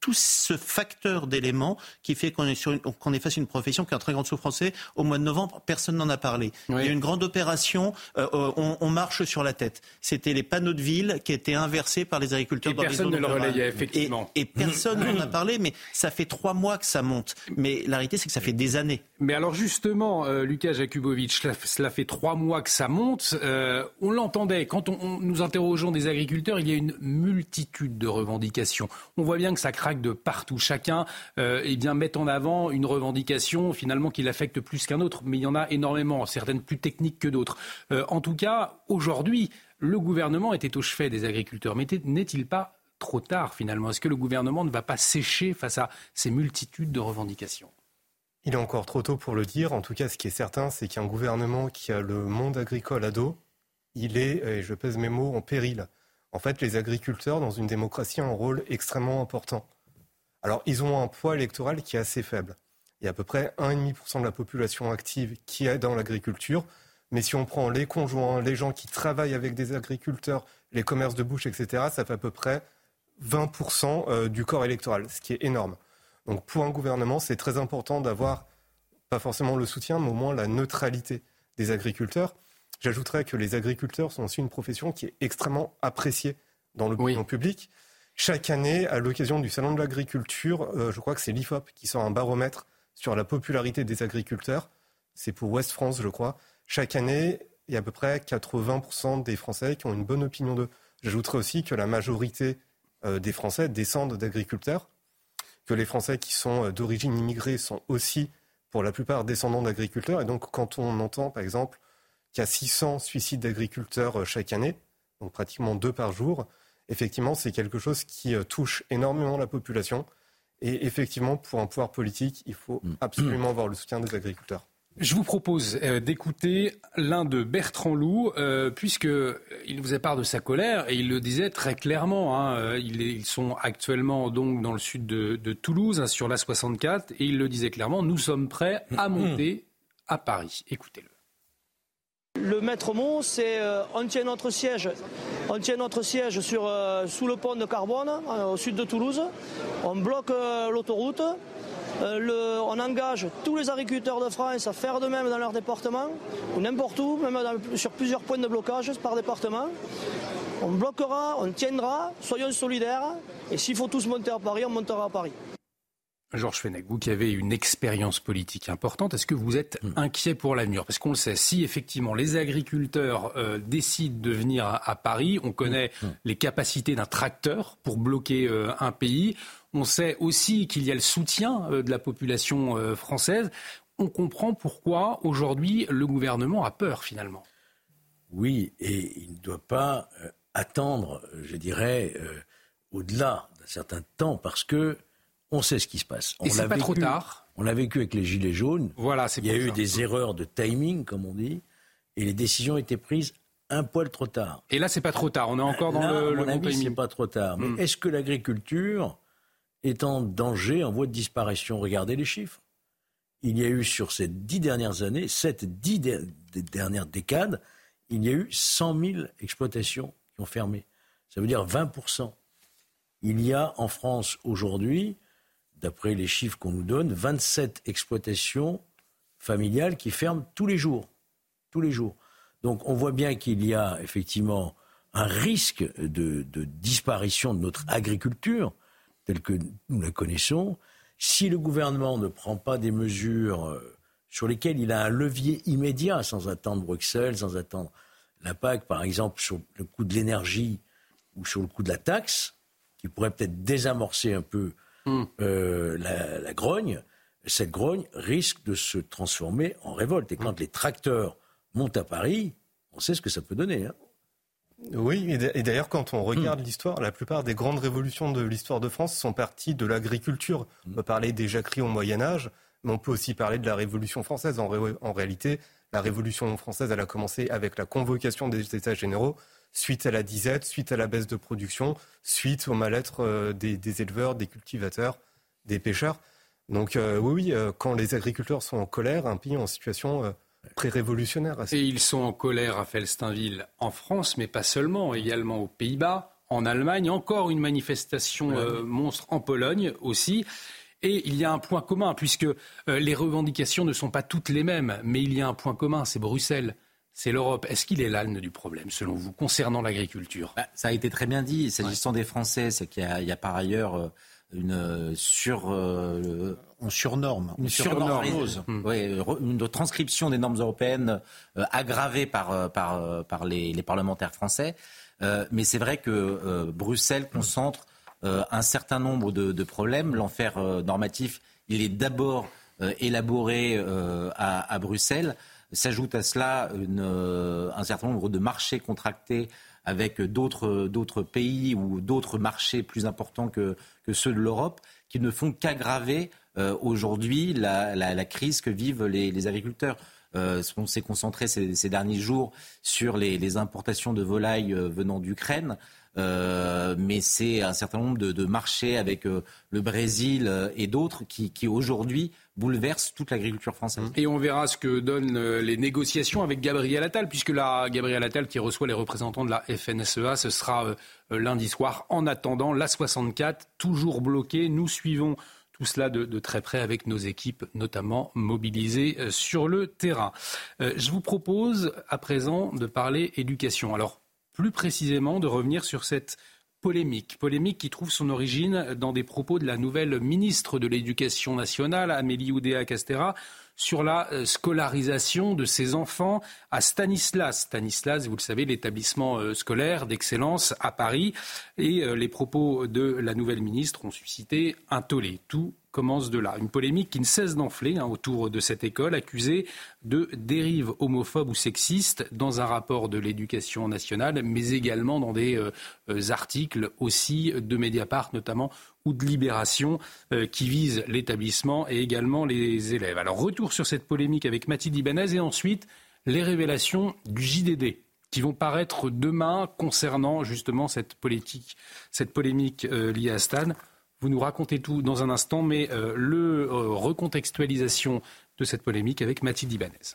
tout ce facteur d'éléments qui fait qu'on est, sur qu'on est face à une profession qui est en très grande souffrance. Au mois de novembre, personne n'en a parlé. Il y a une grande opération, euh, euh, on, on, marche sur la tête. C'était les panneaux de ville qui étaient inversés par les agriculteurs et personne ne le relayait, effectivement. Et, personne n'en a parlé, mais ça fait trois mois que ça monte. Mais la réalité, c'est que ça fait des années. Mais alors justement, euh, Lucas Jakubovic, cela fait trois mois que ça monte. Euh, on l'entendait, quand on, on, nous interrogeons des agriculteurs, il y a une multitude de revendications. On voit bien que ça craque de partout. Chacun euh, eh bien, met en avant une revendication finalement qui l'affecte plus qu'un autre, mais il y en a énormément, certaines plus techniques que d'autres. Euh, en tout cas, aujourd'hui, le gouvernement était au chevet des agriculteurs, mais n'est-il pas trop tard finalement? Est-ce que le gouvernement ne va pas sécher face à ces multitudes de revendications? Il est encore trop tôt pour le dire. En tout cas, ce qui est certain, c'est qu'un gouvernement qui a le monde agricole à dos, il est, et je pèse mes mots, en péril. En fait, les agriculteurs, dans une démocratie, ont un rôle extrêmement important. Alors, ils ont un poids électoral qui est assez faible. Il y a à peu près 1,5% de la population active qui est dans l'agriculture. Mais si on prend les conjoints, les gens qui travaillent avec des agriculteurs, les commerces de bouche, etc., ça fait à peu près 20% euh, du corps électoral, ce qui est énorme. Donc pour un gouvernement, c'est très important d'avoir, pas forcément le soutien, mais au moins la neutralité des agriculteurs. J'ajouterais que les agriculteurs sont aussi une profession qui est extrêmement appréciée dans l'opinion public. Chaque année, à l'occasion du Salon de l'agriculture, euh, je crois que c'est l'IFOP qui sort un baromètre sur la popularité des agriculteurs. C'est pour West France, je crois. Chaque année, il y a à peu près 80% des Français qui ont une bonne opinion d'eux. J'ajouterais aussi que la majorité euh, des Français descendent d'agriculteurs, que les Français qui sont euh, d'origine immigrée sont aussi, pour la plupart, descendants d'agriculteurs. Et donc, quand on entend, par exemple, qu'il y a 600 suicides d'agriculteurs chaque année, donc pratiquement deux par jour, effectivement, c'est quelque chose qui euh, touche énormément la population. Et effectivement, pour un pouvoir politique, il faut mm. absolument avoir le soutien des agriculteurs. Je vous propose euh, d'écouter l'un de Bertrand Loup, euh, puisqu'il nous a part de sa colère et il le disait très clairement. Hein, ils, sont actuellement donc dans le sud de, Toulouse, hein, sur la 64, et il le disait clairement nous sommes prêts à mm. monter à Paris. Écoutez-le. Le maître mot, c'est euh, on tient notre siège, sur, euh, sous le pont de Carbone, euh, au sud de Toulouse. On bloque l'autoroute. on engage tous les agriculteurs de France à faire de même dans leur département, ou n'importe où, même sur plusieurs points de blocage par département. On bloquera, on tiendra, soyons solidaires, et s'il faut tous monter à Paris, on montera à Paris. Georges Fenech, vous qui avez une expérience politique importante, est-ce que vous êtes hmm. inquiet pour l'avenir? Parce qu'on le sait, si effectivement les agriculteurs euh, décident de venir à, Paris, on connaît hmm. Hmm. les capacités d'un tracteur pour bloquer euh, un pays. On sait aussi qu'il y a le soutien euh, de la population française. On comprend pourquoi aujourd'hui le gouvernement a peur finalement. Oui, et il ne doit pas attendre, je dirais, au-delà d'un certain temps, parce que on sait ce qui se passe. On Et pas trop tard. On l'a vécu avec les Gilets jaunes. Voilà, c'est Il y a eu des erreurs de timing, comme on dit, et les décisions étaient prises un poil trop tard. Et là, c'est pas trop tard. On est encore dans le, le bon timing. C'est pas trop tard. Mais hmm. est-ce que l'agriculture est en danger, en voie de disparition? Regardez les chiffres. Il y a eu sur ces dix dernières années, sept, dix dernières décades, il y a eu 100 000 exploitations qui ont fermé. Ça veut dire 20% Il y a en France aujourd'hui, d'après les chiffres qu'on nous donne, 27 exploitations familiales qui ferment tous les jours. Donc on voit bien qu'il y a effectivement un risque de, disparition de notre agriculture telle que nous la connaissons. Si le gouvernement ne prend pas des mesures euh, sur lesquelles il a un levier immédiat, sans attendre Bruxelles, sans attendre la par exemple, sur le coût de l'énergie ou sur le coût de la taxe, qui pourrait peut-être désamorcer un peu hmm. euh, la, grogne, cette grogne risque de se transformer en révolte. Et quand hmm. les tracteurs montent à Paris, on sait ce que ça peut donner. Hein. Oui, et d'ailleurs, quand on regarde hmm. l'histoire, la plupart des grandes révolutions de l'histoire de France sont parties de l'agriculture. On peut parler des jacqueries au Moyen Âge, mais on peut aussi parler de la Révolution française. En, en réalité, la Révolution française, elle a commencé avec la convocation des États généraux, suite à la disette, suite à la baisse de production, suite au mal-être euh, des, éleveurs, des cultivateurs, des pêcheurs. Donc euh, oui, oui euh, quand les agriculteurs sont en colère, un pays en situation pré-révolutionnaire. Et ils sont en colère à Felsteinville, en France, mais pas seulement, également aux Pays-Bas, en Allemagne, encore une manifestation monstre en Pologne aussi. Et il y a un point commun, puisque les revendications ne sont pas toutes les mêmes, mais il y a un point commun, c'est Bruxelles c'est l'Europe. Est-ce qu'il est l'âne du problème, selon vous, concernant l'agriculture? Bah, Ça a été très bien dit. S'agissant des Français, c'est qu'il y, a par ailleurs euh, une euh, sur euh, on surnorme, une surnorme, une transcription des normes européennes aggravée par par par les, parlementaires français. mais c'est vrai que Bruxelles concentre un certain nombre de, problèmes. L'enfer normatif, il est d'abord élaboré à, à Bruxelles. S'ajoute à cela euh, un certain nombre de marchés contractés avec d'autres pays ou d'autres marchés plus importants que, ceux de l'Europe qui ne font qu'aggraver euh, aujourd'hui la, crise que vivent les, agriculteurs. Euh, on s'est concentré ces, derniers jours sur les, importations de volailles venant d'Ukraine. Mais c'est un certain nombre de, marchés avec le Brésil et d'autres qui aujourd'hui bouleverse toute l'agriculture française. Et on verra ce que donnent euh, les négociations avec Gabriel Attal, puisque la Gabriel Attal qui reçoit les représentants de la FNSEA, ce sera euh, euh, lundi soir. En attendant, la 64, toujours bloquée. Nous suivons tout cela de, très près avec nos équipes, notamment mobilisées sur le terrain. je vous propose à présent de parler éducation. Alors, plus précisément, de revenir sur cette polémique. Polémique qui trouve son origine dans des propos de la nouvelle ministre de l'Éducation nationale, Amélie Oudéa-Castera, sur la euh, scolarisation de ses enfants à Stanislas. Stanislas, vous le savez, l'établissement euh, scolaire d'excellence à Paris. Et euh, les propos de la nouvelle ministre ont suscité un tollé. Tout commence de là. Une polémique qui ne cesse d'enfler hein, autour de cette école, accusée de dérive homophobe ou sexiste dans un rapport de l'éducation nationale, mais également dans des euh, euh, articles aussi de Mediapart notamment ou de Libération euh, qui visent l'établissement et également les élèves. Alors retour sur cette polémique avec Mathilde Ibanez et ensuite les révélations du JDD qui vont paraître demain concernant justement cette politique, cette polémique liée à Stan. Vous nous racontez tout dans un instant, mais euh, le euh, recontextualisation de cette polémique avec Mathilde Ibanez.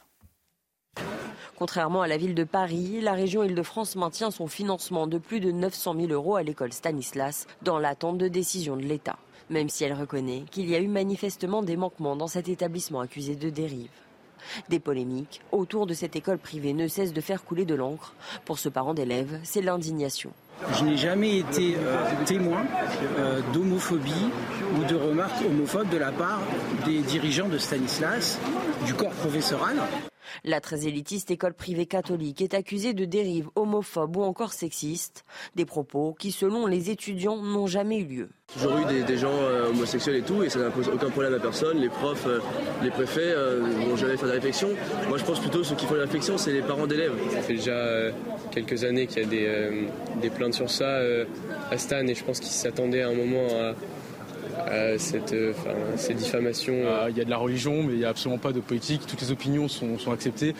Contrairement à la ville de Paris, la région Île-de-France maintient son financement de plus de 900 000 euros à l'école Stanislas dans l'attente de décision de l'État, même si elle reconnaît qu'il y a eu manifestement des manquements dans cet établissement accusé de dérive. Des polémiques autour de cette école privée ne cessent de faire couler de l'encre. Pour ce parent d'élève, c'est l'indignation. Je n'ai jamais été euh, témoin euh, d'homophobie ou de remarques homophobes de la part des dirigeants de Stanislas, du corps professoral. La très élitiste école privée catholique est accusée de dérives homophobes ou encore sexistes, des propos qui, selon les étudiants, n'ont jamais eu lieu. Toujours eu des, gens euh, homosexuels et tout, et ça n'impose aucun problème à personne. Les profs, euh, les préfets euh, n'ont jamais fait de réflexion. Moi, je pense plutôt ceux qui font la réflexion, c'est les parents d'élèves. Ça fait déjà quelques années qu'il y a des, des plaintes sur ça à Stan, et je pense qu'ils s'attendaient à un moment à euh, cette, euh, ces diffamations. Euh. Il y a de la religion, mais il n'y a absolument pas de politique. Toutes les opinions sont, acceptées.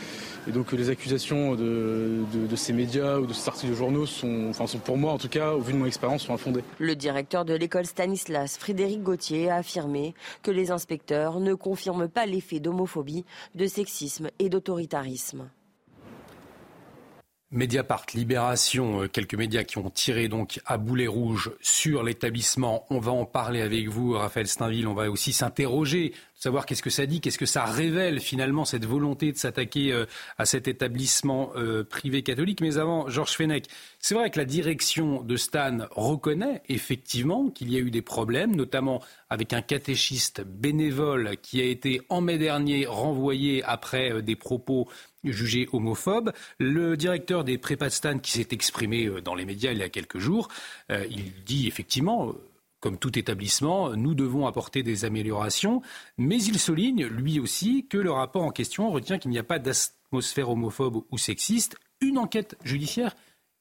Et donc les accusations de, ces médias ou de ces articles de journaux sont, enfin, sont, pour moi, en tout cas, au vu de mon expérience, sont infondées. Le directeur de l'école Stanislas, Frédéric Gauthier, a affirmé que les inspecteurs ne confirment pas l'effet d'homophobie, de sexisme et d'autoritarisme. Mediapart, Libération, euh, quelques médias qui ont tiré donc à boulet rouge sur l'établissement. On va en parler avec vous, Raphaël Steinville. On va aussi s'interroger, savoir qu'est-ce que ça dit, qu'est-ce que ça révèle finalement cette volonté de s'attaquer euh, à cet établissement euh, privé catholique. Mais avant, Georges Fenech, c'est vrai que la direction de Stan reconnaît effectivement qu'il y a eu des problèmes, notamment avec un catéchiste bénévole qui a été en mai dernier renvoyé après des propos jugé homophobe. Le directeur des prépas qui s'est exprimé euh, dans les médias il y a quelques jours, euh, il dit effectivement, euh, comme tout établissement, nous devons apporter des améliorations, mais il souligne lui aussi que le rapport en question retient qu'il n'y a pas d'atmosphère homophobe ou sexiste. Une enquête judiciaire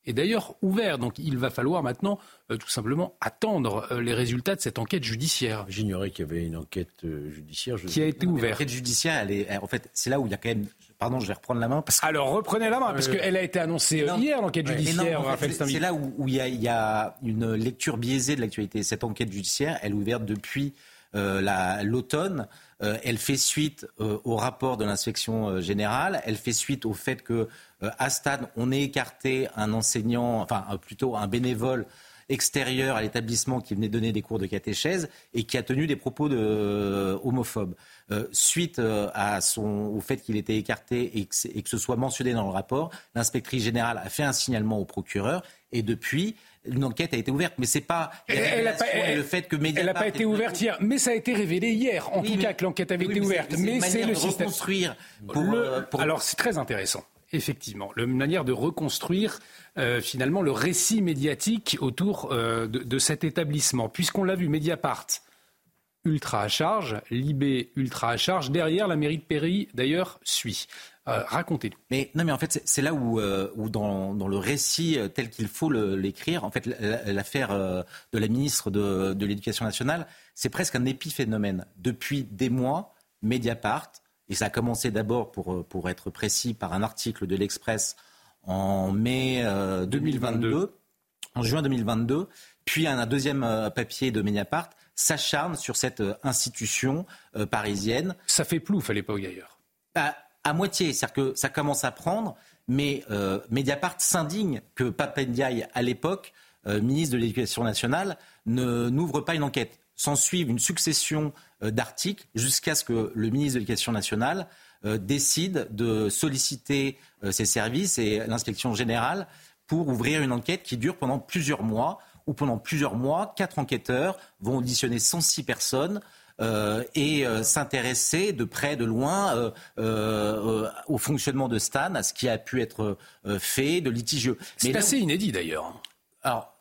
est d'ailleurs ouverte. Donc il va falloir maintenant tout simplement attendre les résultats de cette enquête judiciaire. J'ignorais qu'il y avait une enquête judiciaire. Qui a été ouverte. L'enquête judiciaire, elle est, en fait, c'est là où il y a quand même Pardon, je vais reprendre la main. Parce Alors reprenez la main, parce qu'elle a été annoncée euh, hier, l'enquête judiciaire. c'est là où, il, y a, une lecture biaisée de l'actualité. Cette enquête judiciaire, elle est ouverte depuis euh, l'automne. Euh, elle fait suite au rapport de l'inspection générale. Elle fait suite au fait que à Stade, on ait écarté un enseignant, enfin plutôt un bénévole extérieur à l'établissement qui venait donner des cours de catéchèse et qui a tenu des propos de, homophobes. Euh, suite euh, à son, au fait qu'il était écarté et que, ce soit mentionné dans le rapport, l'inspectrice générale a fait un signalement au procureur et depuis, une enquête a été ouverte, mais c'est pas elle, le fait que Elle n'a pas été ouverte hier, mais ça a été révélé hier. En tout cas, que l'enquête avait été ouverte. Mais c'est le système. Euh, pour, Alors c'est très intéressant. Effectivement, une manière de reconstruire finalement le récit médiatique autour de, de, cet établissement. Puisqu'on l'a vu, Mediapart ultra à charge, Libé ultra à charge. Derrière, la mairie de Péry, d'ailleurs, suit. Euh, racontez-nous. Mais non, mais en fait, c'est là où, euh, où dans, le récit euh, tel qu'il faut l'écrire, en fait, l'affaire de la ministre de, de l'Éducation nationale, c'est presque un épiphénomène. Depuis des mois, Mediapart, et ça a commencé d'abord, pour, pour être précis, par un article de l'Express en mai 2022, en juin 2022, puis un deuxième papier de Mediapart s'acharne sur cette euh, institution euh, parisienne. Ça fait plouf à l'époque d'ailleurs. À, à, moitié, c'est-à-dire que ça commence à prendre, mais euh, Mediapart s'indigne que Papendiaï, à l'époque, ministre de l'Éducation nationale, ne, n'ouvre pas une enquête. S'en suivent une succession d'articles jusqu'à ce que le ministre de l'Éducation nationale décide de solliciter ses services et l'inspection générale pour ouvrir une enquête qui dure pendant plusieurs mois où pendant plusieurs mois, quatre enquêteurs vont auditionner 106 personnes. Euh, et euh, s'intéresser de près, de loin euh, au fonctionnement de Stan, à ce qui a pu être fait de litigieux. C'est assez inédit d'ailleurs. Alors,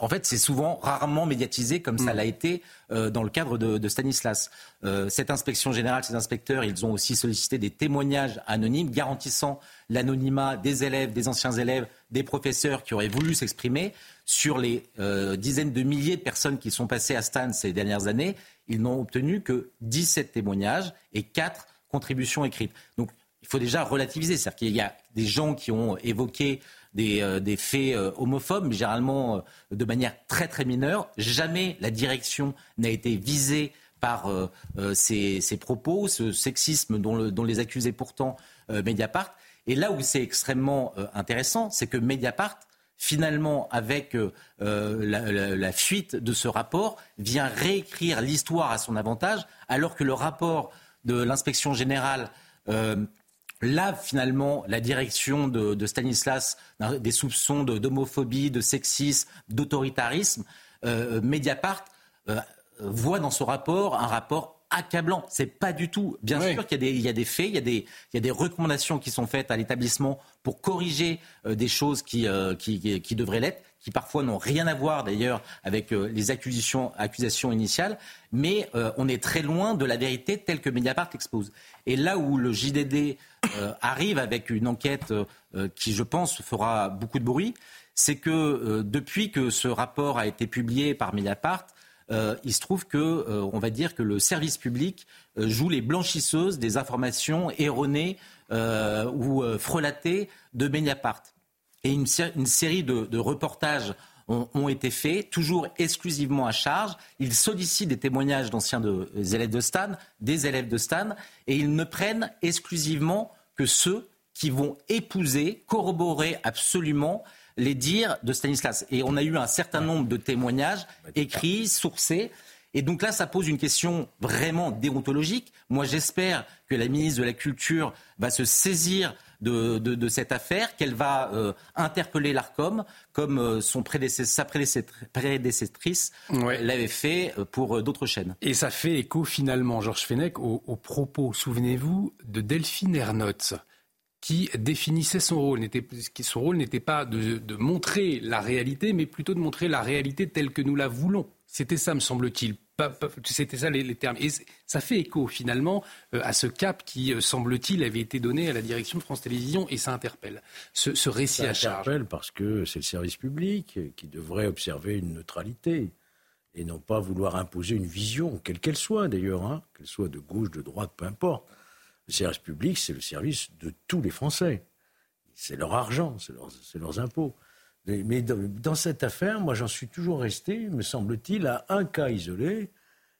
en fait, c'est souvent rarement médiatisé comme ça mm. l'a été euh, dans le cadre de, Stanislas. Euh, cette inspection générale, ces inspecteurs, ils ont aussi sollicité des témoignages anonymes garantissant l'anonymat des élèves, des anciens élèves, des professeurs qui auraient voulu s'exprimer sur les euh, dizaines de milliers de personnes qui sont passées à Stan ces dernières années. Ils n'ont obtenu que 17 témoignages et 4 contributions écrites. Donc, il faut déjà relativiser. C'est-à-dire qu'il y a des gens qui ont évoqué euh, des, faits euh, homophobes, mais généralement euh, de manière très très mineure. Jamais la direction n'a été visée par ces, propos, ce sexisme dont, les accusait pourtant Mediapart. Et là où c'est extrêmement intéressant, c'est que Mediapart, finalement, avec la, fuite de ce rapport, vient réécrire l'histoire à son avantage, alors que le rapport de l'inspection générale Là, finalement, la direction de, Stanislas, des soupçons d'homophobie, de, sexisme, d'autoritarisme, euh, Mediapart euh, voit dans ce rapport un rapport accablant. C'est pas du tout. Bien sûr qu'il y, a des faits, il y a des, il y a des recommandations qui sont faites à l'établissement pour corriger euh, des choses qui, qui, qui devraient l'être qui parfois n'ont rien à voir d'ailleurs avec euh, les accusations, initiales, mais euh, on est très loin de la vérité telle que Mediapart expose. Et là où le JDD euh, arrive avec une enquête qui, je pense, fera beaucoup de bruit, c'est que depuis que ce rapport a été publié par Mediapart, il se trouve que, on va dire que le service public joue les blanchisseuses des informations erronées ou frelatées de Mediapart et une, série de, reportages ont, été faits, toujours exclusivement à charge. Ils sollicitent des témoignages d'anciens élèves de Stan, des élèves de Stan, et ils ne prennent exclusivement que ceux qui vont épouser, corroborer absolument les dires de Stanislas. Et on a eu un certain nombre de témoignages écrits, sourcés. Et donc là, ça pose une question vraiment déontologique. Moi, j'espère que la ministre de la Culture va se saisir de, cette affaire, qu'elle va euh, interpeller l'ARCOM comme euh, son sa prédécessrice l'avait fait euh, pour d'autres chaînes. Et ça fait écho finalement, Georges Fenech, aux, propos, souvenez-vous, de Delphine Ernotte qui définissait son rôle. Son rôle n'était pas de, montrer la réalité, mais plutôt de montrer la réalité telle que nous la voulons. C'était ça, me semble-t-il. C'était ça les, termes. Et ça fait écho finalement euh, à ce cap qui, euh, semble-t-il, avait été donné à la direction de France Télévisions et ça interpelle. Ce, récit à charge. Ça interpelle parce que c'est le service public qui devrait observer une neutralité et non pas vouloir imposer une vision, quelle qu'elle soit d'ailleurs, hein, qu'elle soit de gauche, de droite, peu importe. Le service public, c'est le service de tous les Français. C'est leur argent, c'est leurs, impôts. Mais dans, cette affaire, moi, j'en suis toujours resté, me semble-t-il, à un cas isolé,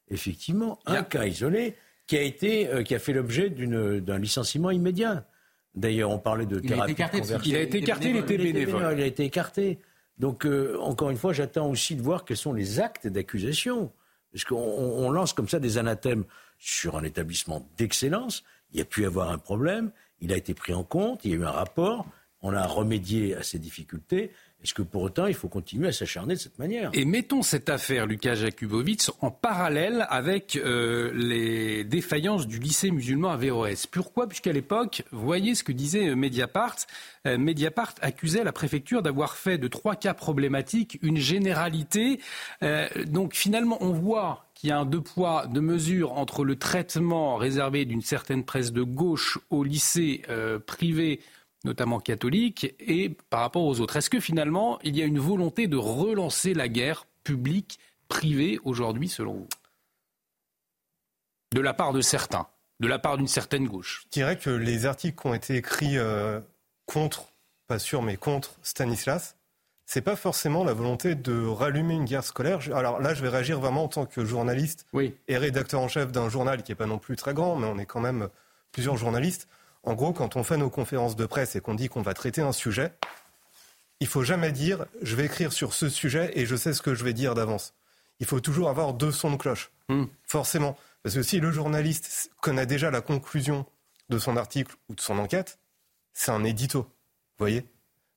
effectivement, un cas isolé qui a été, euh, qui a fait l'objet d'un licenciement immédiat. D'ailleurs, on parlait de thérapie il a été écarté, il a été écarté, il était bénévole. Il a été écarté. Donc, euh, encore une fois, j'attends aussi de voir quels sont les actes d'accusation. Parce qu'on lance comme ça des anathèmes sur un établissement d'excellence il y a pu y avoir un problème, il a été pris en compte, il y a eu un rapport, on a remédié à ces difficultés. Est-ce pour autant, il faut continuer à s'acharner de cette manière? Et mettons cette affaire, Lucas Jakubowicz, en parallèle avec euh, les défaillances du lycée musulman à VOS. Pourquoi? Puisqu'à l'époque, voyez ce que disait euh, Mediapart. Euh, Mediapart accusait la préfecture d'avoir fait de trois cas problématiques une généralité. donc finalement, on voit qu'il y a un deux poids, deux mesures entre le traitement réservé d'une certaine presse de gauche au lycée privé notamment catholique, et par rapport aux autres. Est-ce que finalement, il y a une volonté de relancer la guerre publique, privée aujourd'hui, selon vous? De la part de certains, de la part d'une certaine gauche Je dirais que les articles qui ont été écrits euh, contre, pas sûr, mais contre Stanislas, c'est pas forcément la volonté de rallumer une guerre scolaire. Alors là, je vais réagir vraiment en tant que journaliste et rédacteur en chef d'un journal qui n'est pas non plus très grand, mais on est quand même plusieurs journalistes. En gros, quand on fait nos conférences de presse et qu'on dit qu'on va traiter un sujet, il faut jamais dire je vais écrire sur ce sujet et je sais ce que je vais dire d'avance. Il faut toujours avoir deux sons de cloche, hmm. forcément. Parce que si le journaliste connaît déjà la conclusion de son article ou de son enquête, c'est un édito. Vous voyez?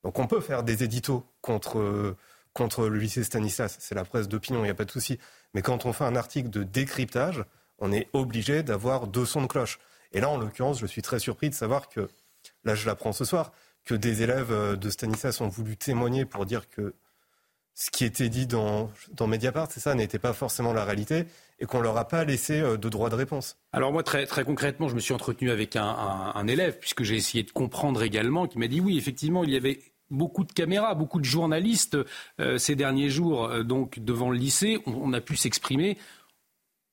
Donc on peut faire des éditos contre, contre le lycée Stanislas. C'est la presse d'opinion, il n'y a pas de souci. Mais quand on fait un article de décryptage, on est obligé d'avoir deux sons de cloche. Et là, en l'occurrence, je suis très surpris de savoir que, là je l'apprends ce soir, que des élèves euh, de Stanislas ont voulu témoigner pour dire que ce qui était dit dans, Mediapart, c'est ça, n'était pas forcément la réalité et qu'on leur a pas laissé euh, de droit de réponse. Alors moi, très, concrètement, je me suis entretenu avec un, un, élève, puisque j'ai essayé de comprendre également, qui m'a dit oui, effectivement, il y avait beaucoup de caméras, beaucoup de journalistes euh, ces derniers jours donc devant le lycée. on a pu s'exprimer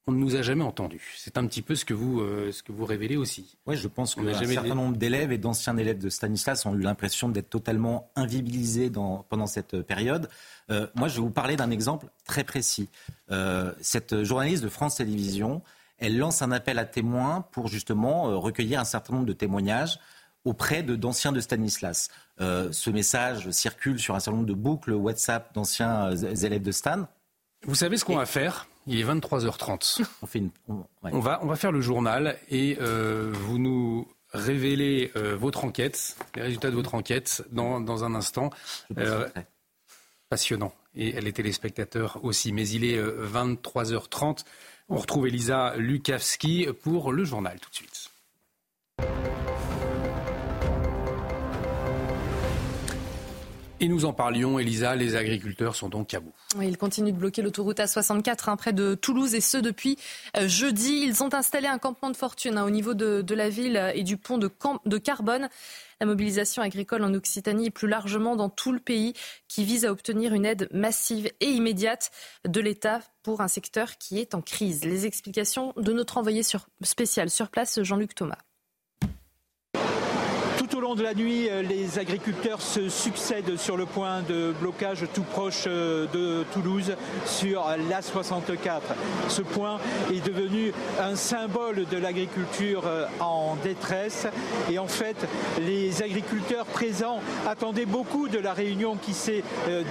on ne nous a jamais entendus. C'est un petit peu ce que vous, euh, ce que vous révélez aussi. Oui, je pense qu'un certain nombre d'élèves et d'anciens élèves de Stanislas ont eu l'impression d'être totalement invisibilisés pendant cette période. Euh, moi, je vais vous parler d'un exemple très précis. Euh, cette journaliste de France Télévisions, elle lance un appel à témoins pour justement recueillir un certain nombre de témoignages auprès de d'anciens de Stanislas. ce message circule sur un certain nombre de boucles WhatsApp d'anciens élèves de Stan. Vous savez ce qu'on va faire? Il est 23h30. On, va, on va faire le journal et euh, vous nous révélez euh, votre enquête, les résultats de votre enquête dans, dans un instant. Euh, passionnant. Et les téléspectateurs aussi. Mais il est 23h30. On retrouve Elisa Lukavski pour le journal tout de suite. Et nous en parlions, Elisa, les agriculteurs sont donc à bout. Ils continuent de bloquer l'autoroute A64 hein, près de Toulouse et ce depuis euh, jeudi. Ils ont installé un campement de fortune hein, au niveau de, la ville et du pont de, de Carbone. La mobilisation agricole en Occitanie et plus largement dans tout le pays qui vise à obtenir une aide massive et immédiate de l'État pour un secteur qui est en crise. Les explications de notre envoyé spécial sur place, Jean-Luc Thomas de la nuit, euh, les agriculteurs se succèdent sur le point de blocage tout proche euh, de Toulouse sur l'A64. Ce point est devenu un symbole de l'agriculture en détresse et en fait les agriculteurs présents attendaient beaucoup de la réunion qui s'est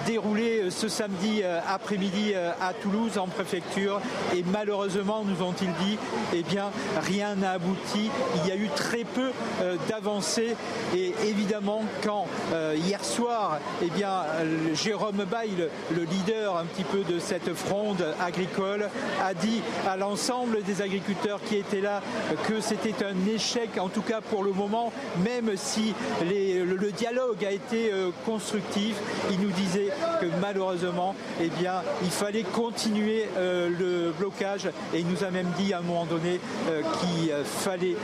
déroulée ce samedi après-midi à Toulouse en préfecture et malheureusement nous ont-ils dit eh bien rien n'a abouti. Il y a eu très peu d'avancées et évidemment, quand euh, hier soir, eh bien, Jérôme Bail, le leader un petit peu de cette fronde agricole, a dit à l'ensemble des agriculteurs qui étaient là que c'était un échec, en tout cas pour le moment, même si le, dialogue a été euh, constructif. Il nous disait que malheureusement, eh bien, il fallait continuer euh, le blocage et il nous a même dit à un moment donné qu'il fallait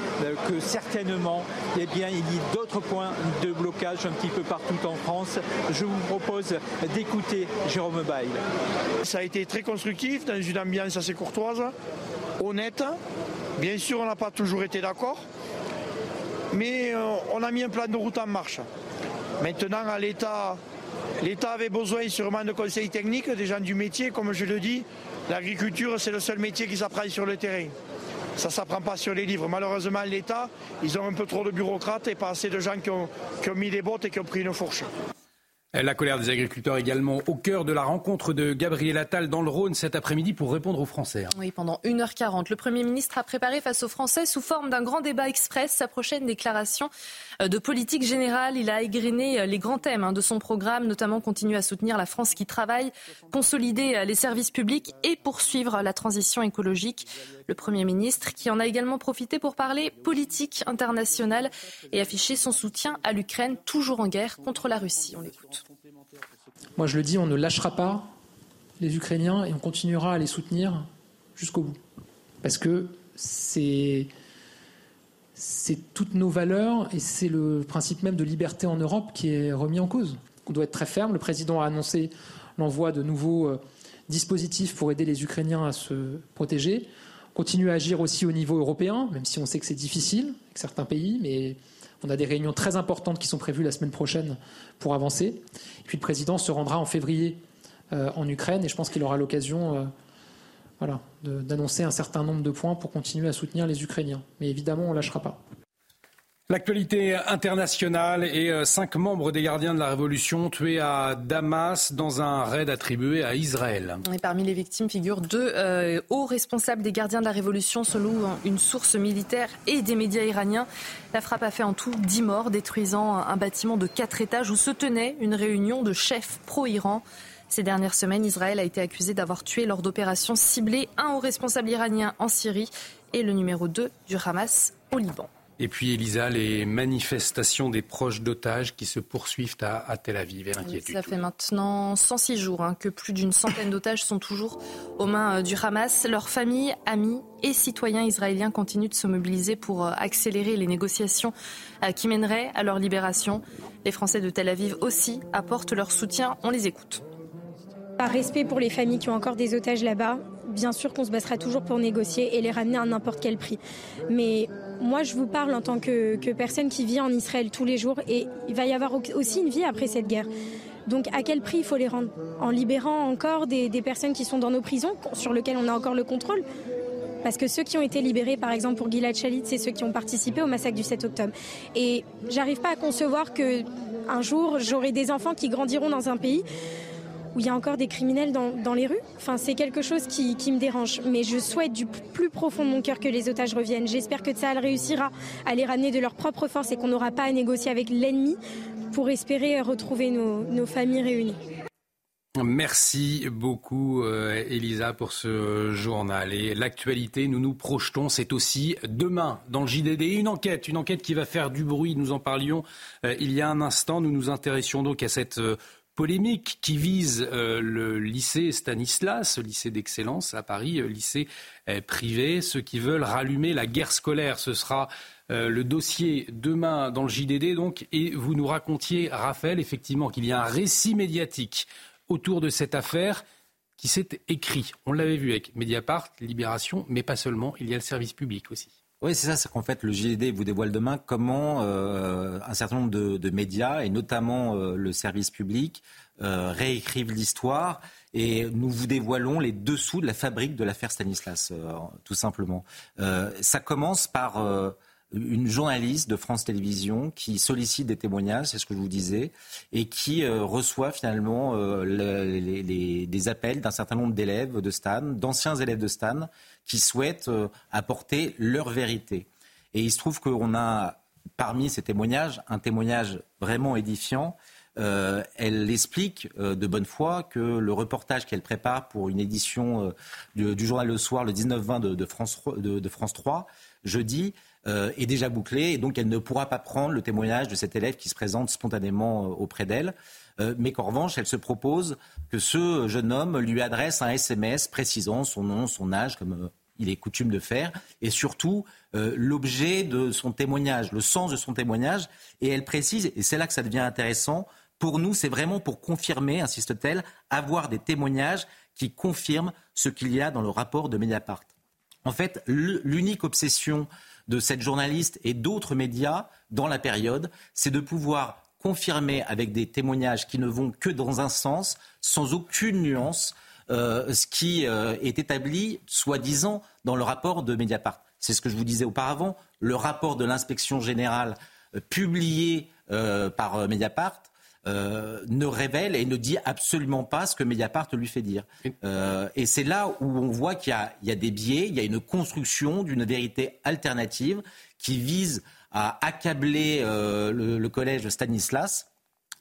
que certainement, eh bien, il y ait d'autres points de blocage un petit peu partout en France. Je vous propose d'écouter Jérôme Bail. Ça a été très constructif, dans une ambiance assez courtoise, honnête. Bien sûr, on n'a pas toujours été d'accord, mais euh, on a mis un plan de route en marche. Maintenant, à l'État, l'État avait besoin sûrement de conseils techniques, des gens du métier, comme je le dis. L'agriculture, c'est le seul métier qui s'apprend sur le terrain. Ça ne s'apprend pas sur les livres. Malheureusement, l'État, ils ont un peu trop de bureaucrates et pas assez de gens qui ont, qui ont mis des bottes et qui ont pris une fourche. La colère des agriculteurs également au cœur de la rencontre de Gabriel Attal dans le Rhône cet après-midi pour répondre aux Français. Oui, pendant 1h40, le Premier ministre a préparé face aux Français sous forme d'un grand débat express sa prochaine déclaration de politique générale. Il a égrené euh, les grands thèmes hein, de son programme, notamment continuer à soutenir la France qui travaille, consolider euh, les services publics et poursuivre la transition écologique. Le Premier ministre qui en a également profité pour parler politique internationale et afficher son soutien à l'Ukraine, toujours en guerre contre la Russie. On l'écoute. Moi, je le dis, on ne lâchera pas les Ukrainiens et on continuera à les soutenir jusqu'au bout. Parce que c'est c'est toutes nos valeurs et c'est le principe même de liberté en Europe qui est remis en cause. On doit être très ferme. Le président a annoncé l'envoi de nouveaux euh, dispositifs pour aider les Ukrainiens à se protéger. Continuer à agir aussi au niveau européen, même si on sait que c'est difficile avec certains pays, mais on a des réunions très importantes qui sont prévues la semaine prochaine pour avancer. Et puis le président se rendra en février euh, en Ukraine et je pense qu'il aura l'occasion euh, voilà, d'annoncer un certain nombre de points pour continuer à soutenir les Ukrainiens. Mais évidemment, on ne lâchera pas. L'actualité internationale et euh, cinq membres des gardiens de la Révolution tués à Damas dans un raid attribué à Israël. Et parmi les victimes figurent deux euh, hauts responsables des gardiens de la Révolution selon une source militaire et des médias iraniens. La frappe a fait en tout dix morts, détruisant un bâtiment de quatre étages où se tenait une réunion de chefs pro-Iran. Ces dernières semaines, Israël a été accusé d'avoir tué lors d'opérations ciblées un haut responsable iranien en Syrie et le numéro 2 du Hamas au Liban. Et puis, Elisa, les manifestations des proches d'otages qui se poursuivent à, Tel Aviv Ça fait maintenant 106 jours hein, que plus d'une centaine d'otages sont toujours aux mains euh, du Hamas. Leurs familles, amis et citoyens israéliens continuent de se mobiliser pour euh, accélérer les négociations euh, qui mèneraient à leur libération. Les Français de Tel Aviv aussi apportent leur soutien. On les écoute. Par respect pour les familles qui ont encore des otages là-bas, bien sûr qu'on se battra toujours pour négocier et les ramener à n'importe quel prix. Mais moi, je vous parle en tant que, personne qui vit en Israël tous les jours et il va y avoir aussi une vie après cette guerre. Donc à quel prix il faut les rendre? En libérant encore des, personnes qui sont dans nos prisons, sur lesquelles on a encore le contrôle? Parce que ceux qui ont été libérés, par exemple pour Gilad Shalit, c'est ceux qui ont participé au massacre du 7 octobre. Et j'arrive pas à concevoir que un jour j'aurai des enfants qui grandiront dans un pays où il y a encore des criminels dans, les rues. Enfin, c'est quelque chose qui, me dérange. Mais je souhaite du plus profond de mon cœur que les otages reviennent. J'espère que Tsahal réussira à les ramener de leur propre force et qu'on n'aura pas à négocier avec l'ennemi pour espérer retrouver nos, familles réunies. Merci beaucoup, euh, Elisa, pour ce journal. Et l'actualité, nous nous projetons, c'est aussi demain dans le JDD une enquête, une enquête qui va faire du bruit. Nous en parlions euh, il y a un instant. Nous nous intéressions donc à cette euh, polémique qui vise euh, le lycée Stanislas, lycée d'excellence à Paris, euh, lycée euh, privé, ceux qui veulent rallumer la guerre scolaire. Ce sera le dossier demain dans le JDD donc, et vous nous racontiez, Raphaël, effectivement, qu'il y a un récit médiatique autour de cette affaire qui s'est écrit. On l'avait vu avec Mediapart, Libération, mais pas seulement, il y a le service public aussi. Oui, c'est ça, c'est qu'en fait, le JDD vous dévoile demain comment euh, un certain nombre de, médias, et notamment euh, le service public, euh, réécrivent l'histoire. Et nous vous dévoilons les dessous de la fabrique de l'affaire Stanislas, tout simplement. ça commence par une journaliste de France Télévisions qui sollicite des témoignages, c'est ce que je vous disais, et qui reçoit finalement des appels d'un certain nombre d'élèves de Stan, d'anciens élèves de Stan, qui souhaitent euh, apporter leur vérité. Et il se trouve qu'on a parmi ces témoignages un témoignage vraiment édifiant. Euh, elle explique euh, de bonne foi que le reportage qu'elle prépare pour une édition du, journal Le Soir, le 19-20 de, France, de, France 3, jeudi, est déjà bouclé et donc elle ne pourra pas prendre le témoignage de cet élève qui se présente spontanément auprès d'elle. mais qu'en revanche, elle se propose que ce jeune homme lui adresse un SMS précisant son nom, son âge, comme il est coutume de faire, et surtout euh, l'objet de son témoignage, le sens de son témoignage. Et elle précise, et c'est là que ça devient intéressant, pour nous, c'est vraiment pour confirmer, insiste-t-elle, avoir des témoignages qui confirment ce qu'il y a dans le rapport de Mediapart. En fait, l'unique obsession de cette journaliste et d'autres médias dans la période, c'est de pouvoir confirmer avec des témoignages qui ne vont que dans un sens, sans aucune nuance, euh, ce qui euh, est établi, soi-disant, dans le rapport de Mediapart. C'est ce que je vous disais auparavant. Le rapport de l'inspection générale euh, publié par Mediapart ne révèle et ne dit absolument pas ce que Mediapart lui fait dire. et c'est là où on voit qu'il y, a des biais, il y a une construction d'une vérité alternative qui vise à accabler le, le, collège Stanislas,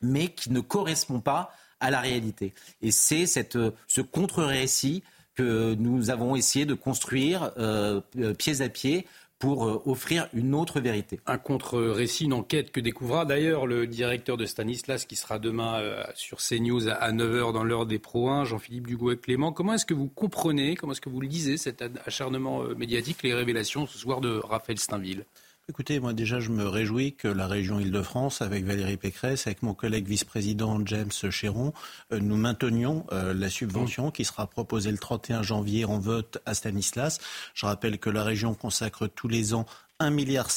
mais qui ne correspond pas à la réalité. Et c'est ce contre-récit que nous avons essayé de construire euh, euh, pied à pied pour euh, offrir une autre vérité. Un contre-récit, une enquête que découvrira d'ailleurs le directeur de Stanislas qui sera demain sur CNews à 9h dans l'heure des Pro 1, Jean-Philippe Dugois-Clément. Comment est-ce que vous comprenez, comment est-ce que vous lisez, cet acharnement médiatique, les révélations ce soir de Raphaël Steinville? Écoutez, moi déjà, je me réjouis que la région Île-de-France, avec Valérie Pécresse, avec mon collègue vice-président James Chéron, euh, nous maintenions euh, la subvention qui sera proposée le 31 janvier en vote à Stanislas. Je rappelle que la région consacre tous les ans 1,7 milliard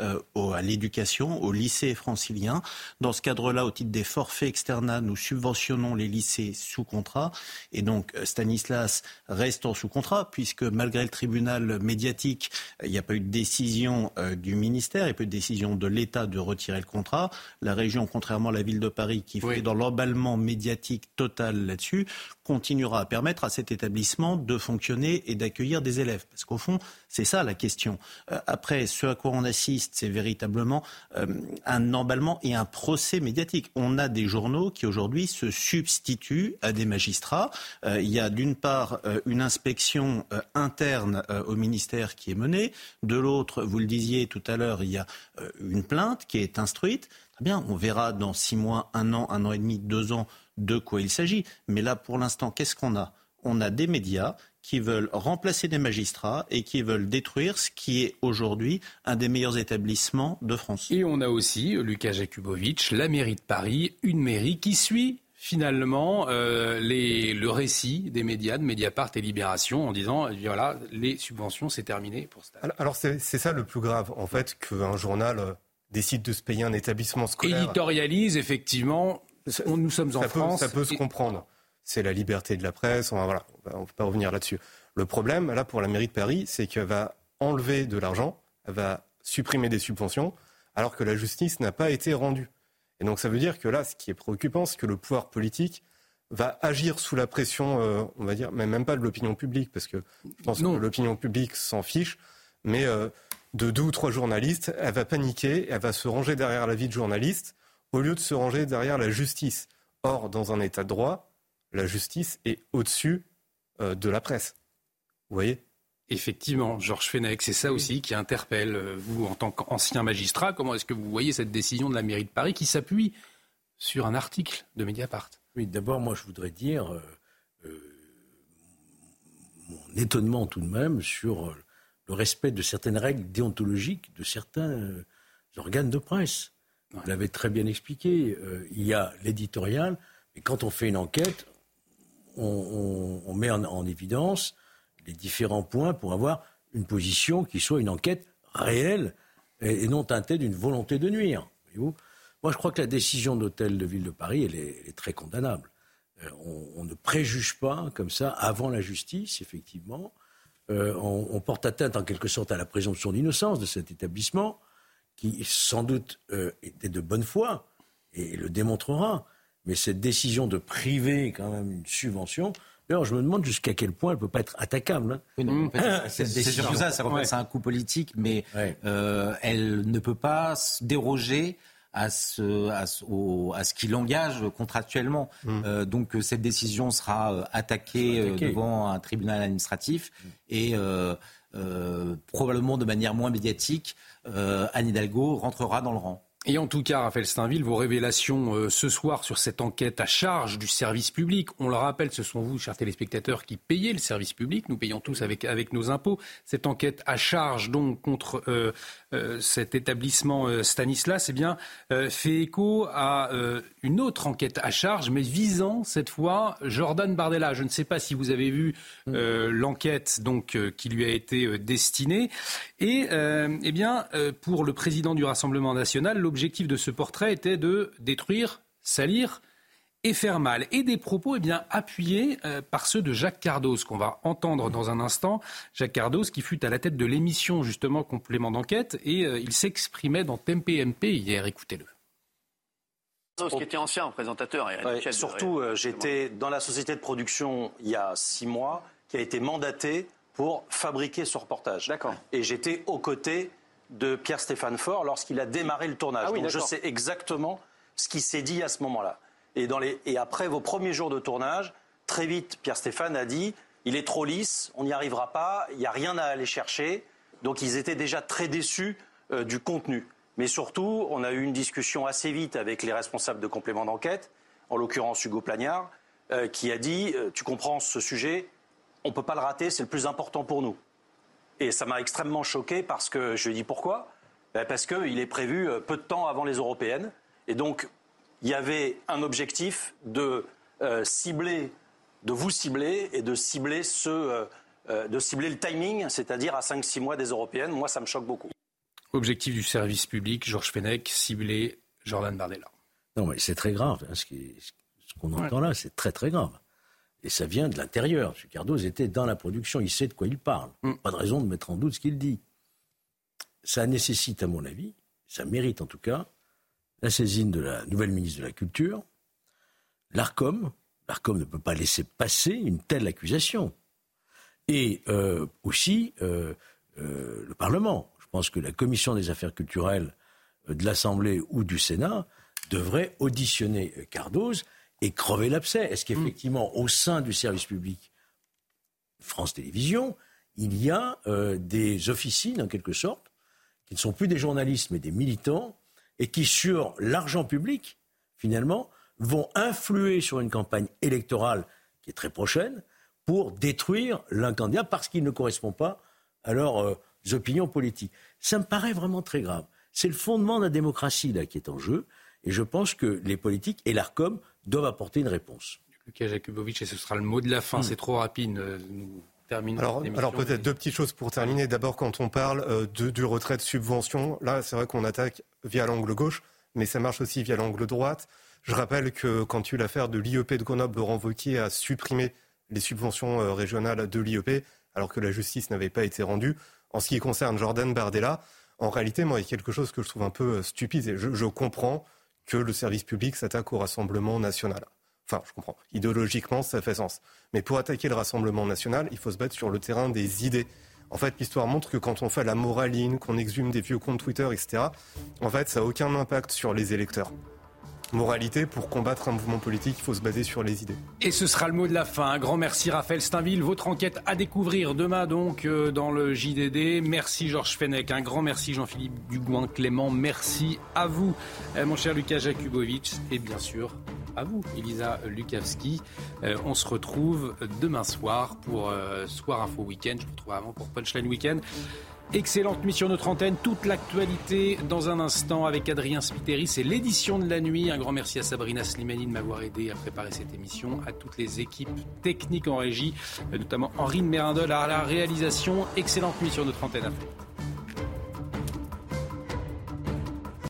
euh, à l'éducation, au lycée francilien. Dans ce cadre-là, au titre des forfaits externes, nous subventionnons les lycées sous contrat. Et donc, euh, Stanislas reste en sous contrat, puisque malgré le tribunal médiatique, il n'y a pas eu de décision euh, du ministère, il n'y a pas eu de décision de l'État de retirer le contrat. La région, contrairement à la ville de Paris, qui fait dans l'emballement médiatique total là-dessus, continuera à permettre à cet établissement de fonctionner et d'accueillir des élèves. Parce qu'au fond, c'est ça la question. après, ce à quoi on assiste, c'est véritablement euh, un emballement et un procès médiatique. On a des journaux qui aujourd'hui se substituent à des magistrats. Euh, il y a d'une part euh, une inspection interne au ministère qui est menée. De l'autre, vous le disiez tout à l'heure, il y a une plainte qui est instruite. Très bien, on verra dans six mois, un an, un an et demi, deux ans de quoi il s'agit. Mais là, pour l'instant, qu'est-ce qu'on a? On a des médias qui veulent remplacer des magistrats et qui veulent détruire ce qui est aujourd'hui un des meilleurs établissements de France. Et on a aussi, Lucas Jakubowicz, la mairie de Paris, une mairie qui suit finalement euh, les, le récit des médias, de Mediapart et Libération, en disant eh voilà, les subventions, c'est terminé pour Stade. Alors c'est ça le plus grave, en fait, qu'un journal euh, décide de se payer un établissement scolaire. Éditorialise, effectivement, nous sommes en France. ça peut se comprendre c'est la liberté de la presse. On voilà, on peut pas revenir là-dessus. Le problème, là, pour la mairie de Paris, c'est qu'elle va enlever de l'argent, elle va supprimer des subventions, alors que la justice n'a pas été rendue. Et donc, ça veut dire que là, ce qui est préoccupant, c'est que le pouvoir politique va agir sous la pression, euh, on va dire, mais même pas de l'opinion publique, parce que je pense que l'opinion publique s'en fiche, mais euh, de deux ou trois journalistes, elle va paniquer, elle va se ranger derrière la vie de journaliste, au lieu de se ranger derrière la justice. Or, dans un état de droit, la justice est au-dessus euh, de la presse. Vous voyez? Effectivement, Georges Fenech, c'est ça aussi qui interpelle euh, vous en tant qu'ancien magistrat. Comment est-ce que vous voyez cette décision de la mairie de Paris qui s'appuie sur un article de Mediapart? Oui, d'abord, moi, je voudrais dire euh, mon étonnement tout de même sur le respect de certaines règles déontologiques de certains organes de presse. Vous l'avez très bien expliqué. il y a l'éditorial, mais quand on fait une enquête, on, met en, évidence les différents points pour avoir une position qui soit une enquête réel et, non teinté d'une volonté de nuire. Moi, je crois que la décision d'hôtel de ville de Paris, elle est, très condamnable. Euh, on, ne préjuge pas comme ça avant la justice, effectivement. Euh, on, porte atteinte en quelque sorte à la présomption d'innocence de cet établissement, qui sans doute euh, était de bonne foi et le démontrera. Mais cette décision de priver quand même une subvention, D'ailleurs, je me demande jusqu'à quel point elle ne peut pas être attaquable. Hein. c'est surtout ça, ça c'est un coup politique, mais euh, elle ne peut pas déroger à ce, à ce, qui l'engage contractuellement. Mm. Euh, donc cette décision sera euh, attaquée devant un tribunal administratif et probablement de manière moins médiatique, Anne Hidalgo rentrera dans le rang. Et en tout cas, Raphaël Steinville, vos révélations euh, ce soir sur cette enquête à charge du service public, on le rappelle, ce sont vous, chers téléspectateurs, qui payez le service public. Nous payons tous avec, avec nos impôts. Cette enquête à charge, donc, contre euh, cet établissement Stanislas, eh bien, fait écho à une autre enquête à charge, mais visant cette fois Jordan Bardella. Je ne sais pas si vous avez vu l'enquête donc qui lui a été destinée. Et eh bien, pour le président du Rassemblement national, l'objectif de ce portrait était de détruire, salir et faire mal. Et des propos eh bien, appuyés euh, par ceux de Jacques Cardos, qu'on va entendre dans un instant. Jacques Cardos, qui fut à la tête de l'émission, justement, Complément d'enquête, et euh, il s'exprimait dans TMPMP hier. Écoutez-le. Qui était ancien présentateur. Et surtout, euh, j'étais dans la société de production il y a six mois, qui a été mandatée pour fabriquer ce reportage. D'accord. Et j'étais aux côtés de Pierre-Stéphane Faure lorsqu'il a démarré le tournage. Ah Donc je sais exactement ce qui s'est dit à ce moment-là. Et, après vos premiers jours de tournage, très vite, Pierre-Stéphane a dit il est trop lisse, on n'y arrivera pas, il n'y a rien à aller chercher. Donc ils étaient déjà très déçus euh, du contenu. Mais surtout, on a eu une discussion assez vite avec les responsables de complément d'enquête, en l'occurrence Hugo Plagnard, euh, qui a dit euh, Tu comprends ce sujet, on ne peut pas le rater, c'est le plus important pour nous. Et ça m'a extrêmement choqué parce que je lui ai dit pourquoi? Ben, Parce qu'il est prévu peu de temps avant les européennes. Et donc, il y avait un objectif de euh, cibler, de vous cibler et de cibler, ce, euh, de cibler le timing, c'est-à-dire à 5-6 mois des européennes. Moi, ça me choque beaucoup. Objectif du service public, Georges Fenech, cibler Jordan Bardella. Non, mais c'est très grave. Hein, ce qu'on entend là, c'est très très grave. Et ça vient de l'intérieur. M. Cardoz était dans la production, il sait de quoi il parle. Mm. Pas de raison de mettre en doute ce qu'il dit. Ça nécessite, à mon avis, ça mérite en tout cas, la saisine de la nouvelle ministre de la Culture, l'ARCOM. L'ARCOM ne peut pas laisser passer une telle accusation. Et euh, aussi euh, euh, le Parlement. Je pense que la Commission des affaires culturelles de l'Assemblée ou du Sénat devrait auditionner Cardoz et crever l'abcès. Est-ce qu'effectivement, au sein du service public France Télévisions, il y a des officines, en quelque sorte, qui ne sont plus des journalistes, mais des militants, et qui, sur l'argent public, finalement, vont influer sur une campagne électorale qui est très prochaine pour détruire l'un candidat parce qu'il ne correspond pas à leurs euh, opinions politiques. Ça me paraît vraiment très grave. C'est le fondement de la démocratie là, qui est en jeu. Et je pense que les politiques et l'ARCOM doivent apporter une réponse. Lucas Jakubowicz, et ce sera le mot de la fin, hmm. c'est trop rapide. Euh, nous alors, alors peut-être deux petites choses pour terminer. D'abord, quand on parle euh, de, du retrait de subvention, là, c'est vrai qu'on attaque via l'angle gauche, mais ça marche aussi via l'angle droite. Je rappelle que quand il y a eu l'affaire de l'IEP de Grenoble, Laurent Wauquiez a supprimé les subventions euh, régionales de l'IEP, alors que la justice n'avait pas été rendue. En ce qui concerne Jordan Bardella, en réalité, moi, il y a quelque chose que je trouve un peu stupide. Et je, je comprends que le service public s'attaque au Rassemblement national. Enfin, je comprends. Idéologiquement, ça fait sens. Mais pour attaquer le Rassemblement national, il faut se battre sur le terrain des idées. En fait, l'histoire montre que quand on fait la moraline, qu'on exhume des vieux comptes Twitter, etc., en fait, ça n'a aucun impact sur les électeurs. Moralité, pour combattre un mouvement politique, il faut se baser sur les idées. Et ce sera le mot de la fin. Un grand merci Raphaël Steinville. Votre enquête à découvrir demain donc euh, dans le JDD. Merci Georges Fenech. Un grand merci Jean-Philippe Dugouin-Clément. Merci à vous, euh, mon cher Lucas Jakubowicz. Et bien sûr, à vous, Elisa Lukavski. Euh, on se retrouve demain soir pour Soir Info Week-end. Je vous retrouve avant pour Punchline Week-end. Excellente mission notre antenne, toute l'actualité dans un instant avec Adrien Spiteri, c'est l'édition de la nuit. Un grand merci à Sabrina Slimani de m'avoir aidé à préparer cette émission, à toutes les équipes techniques en régie, notamment Henri de Mérindol à la réalisation. Excellente mission notre antenne. À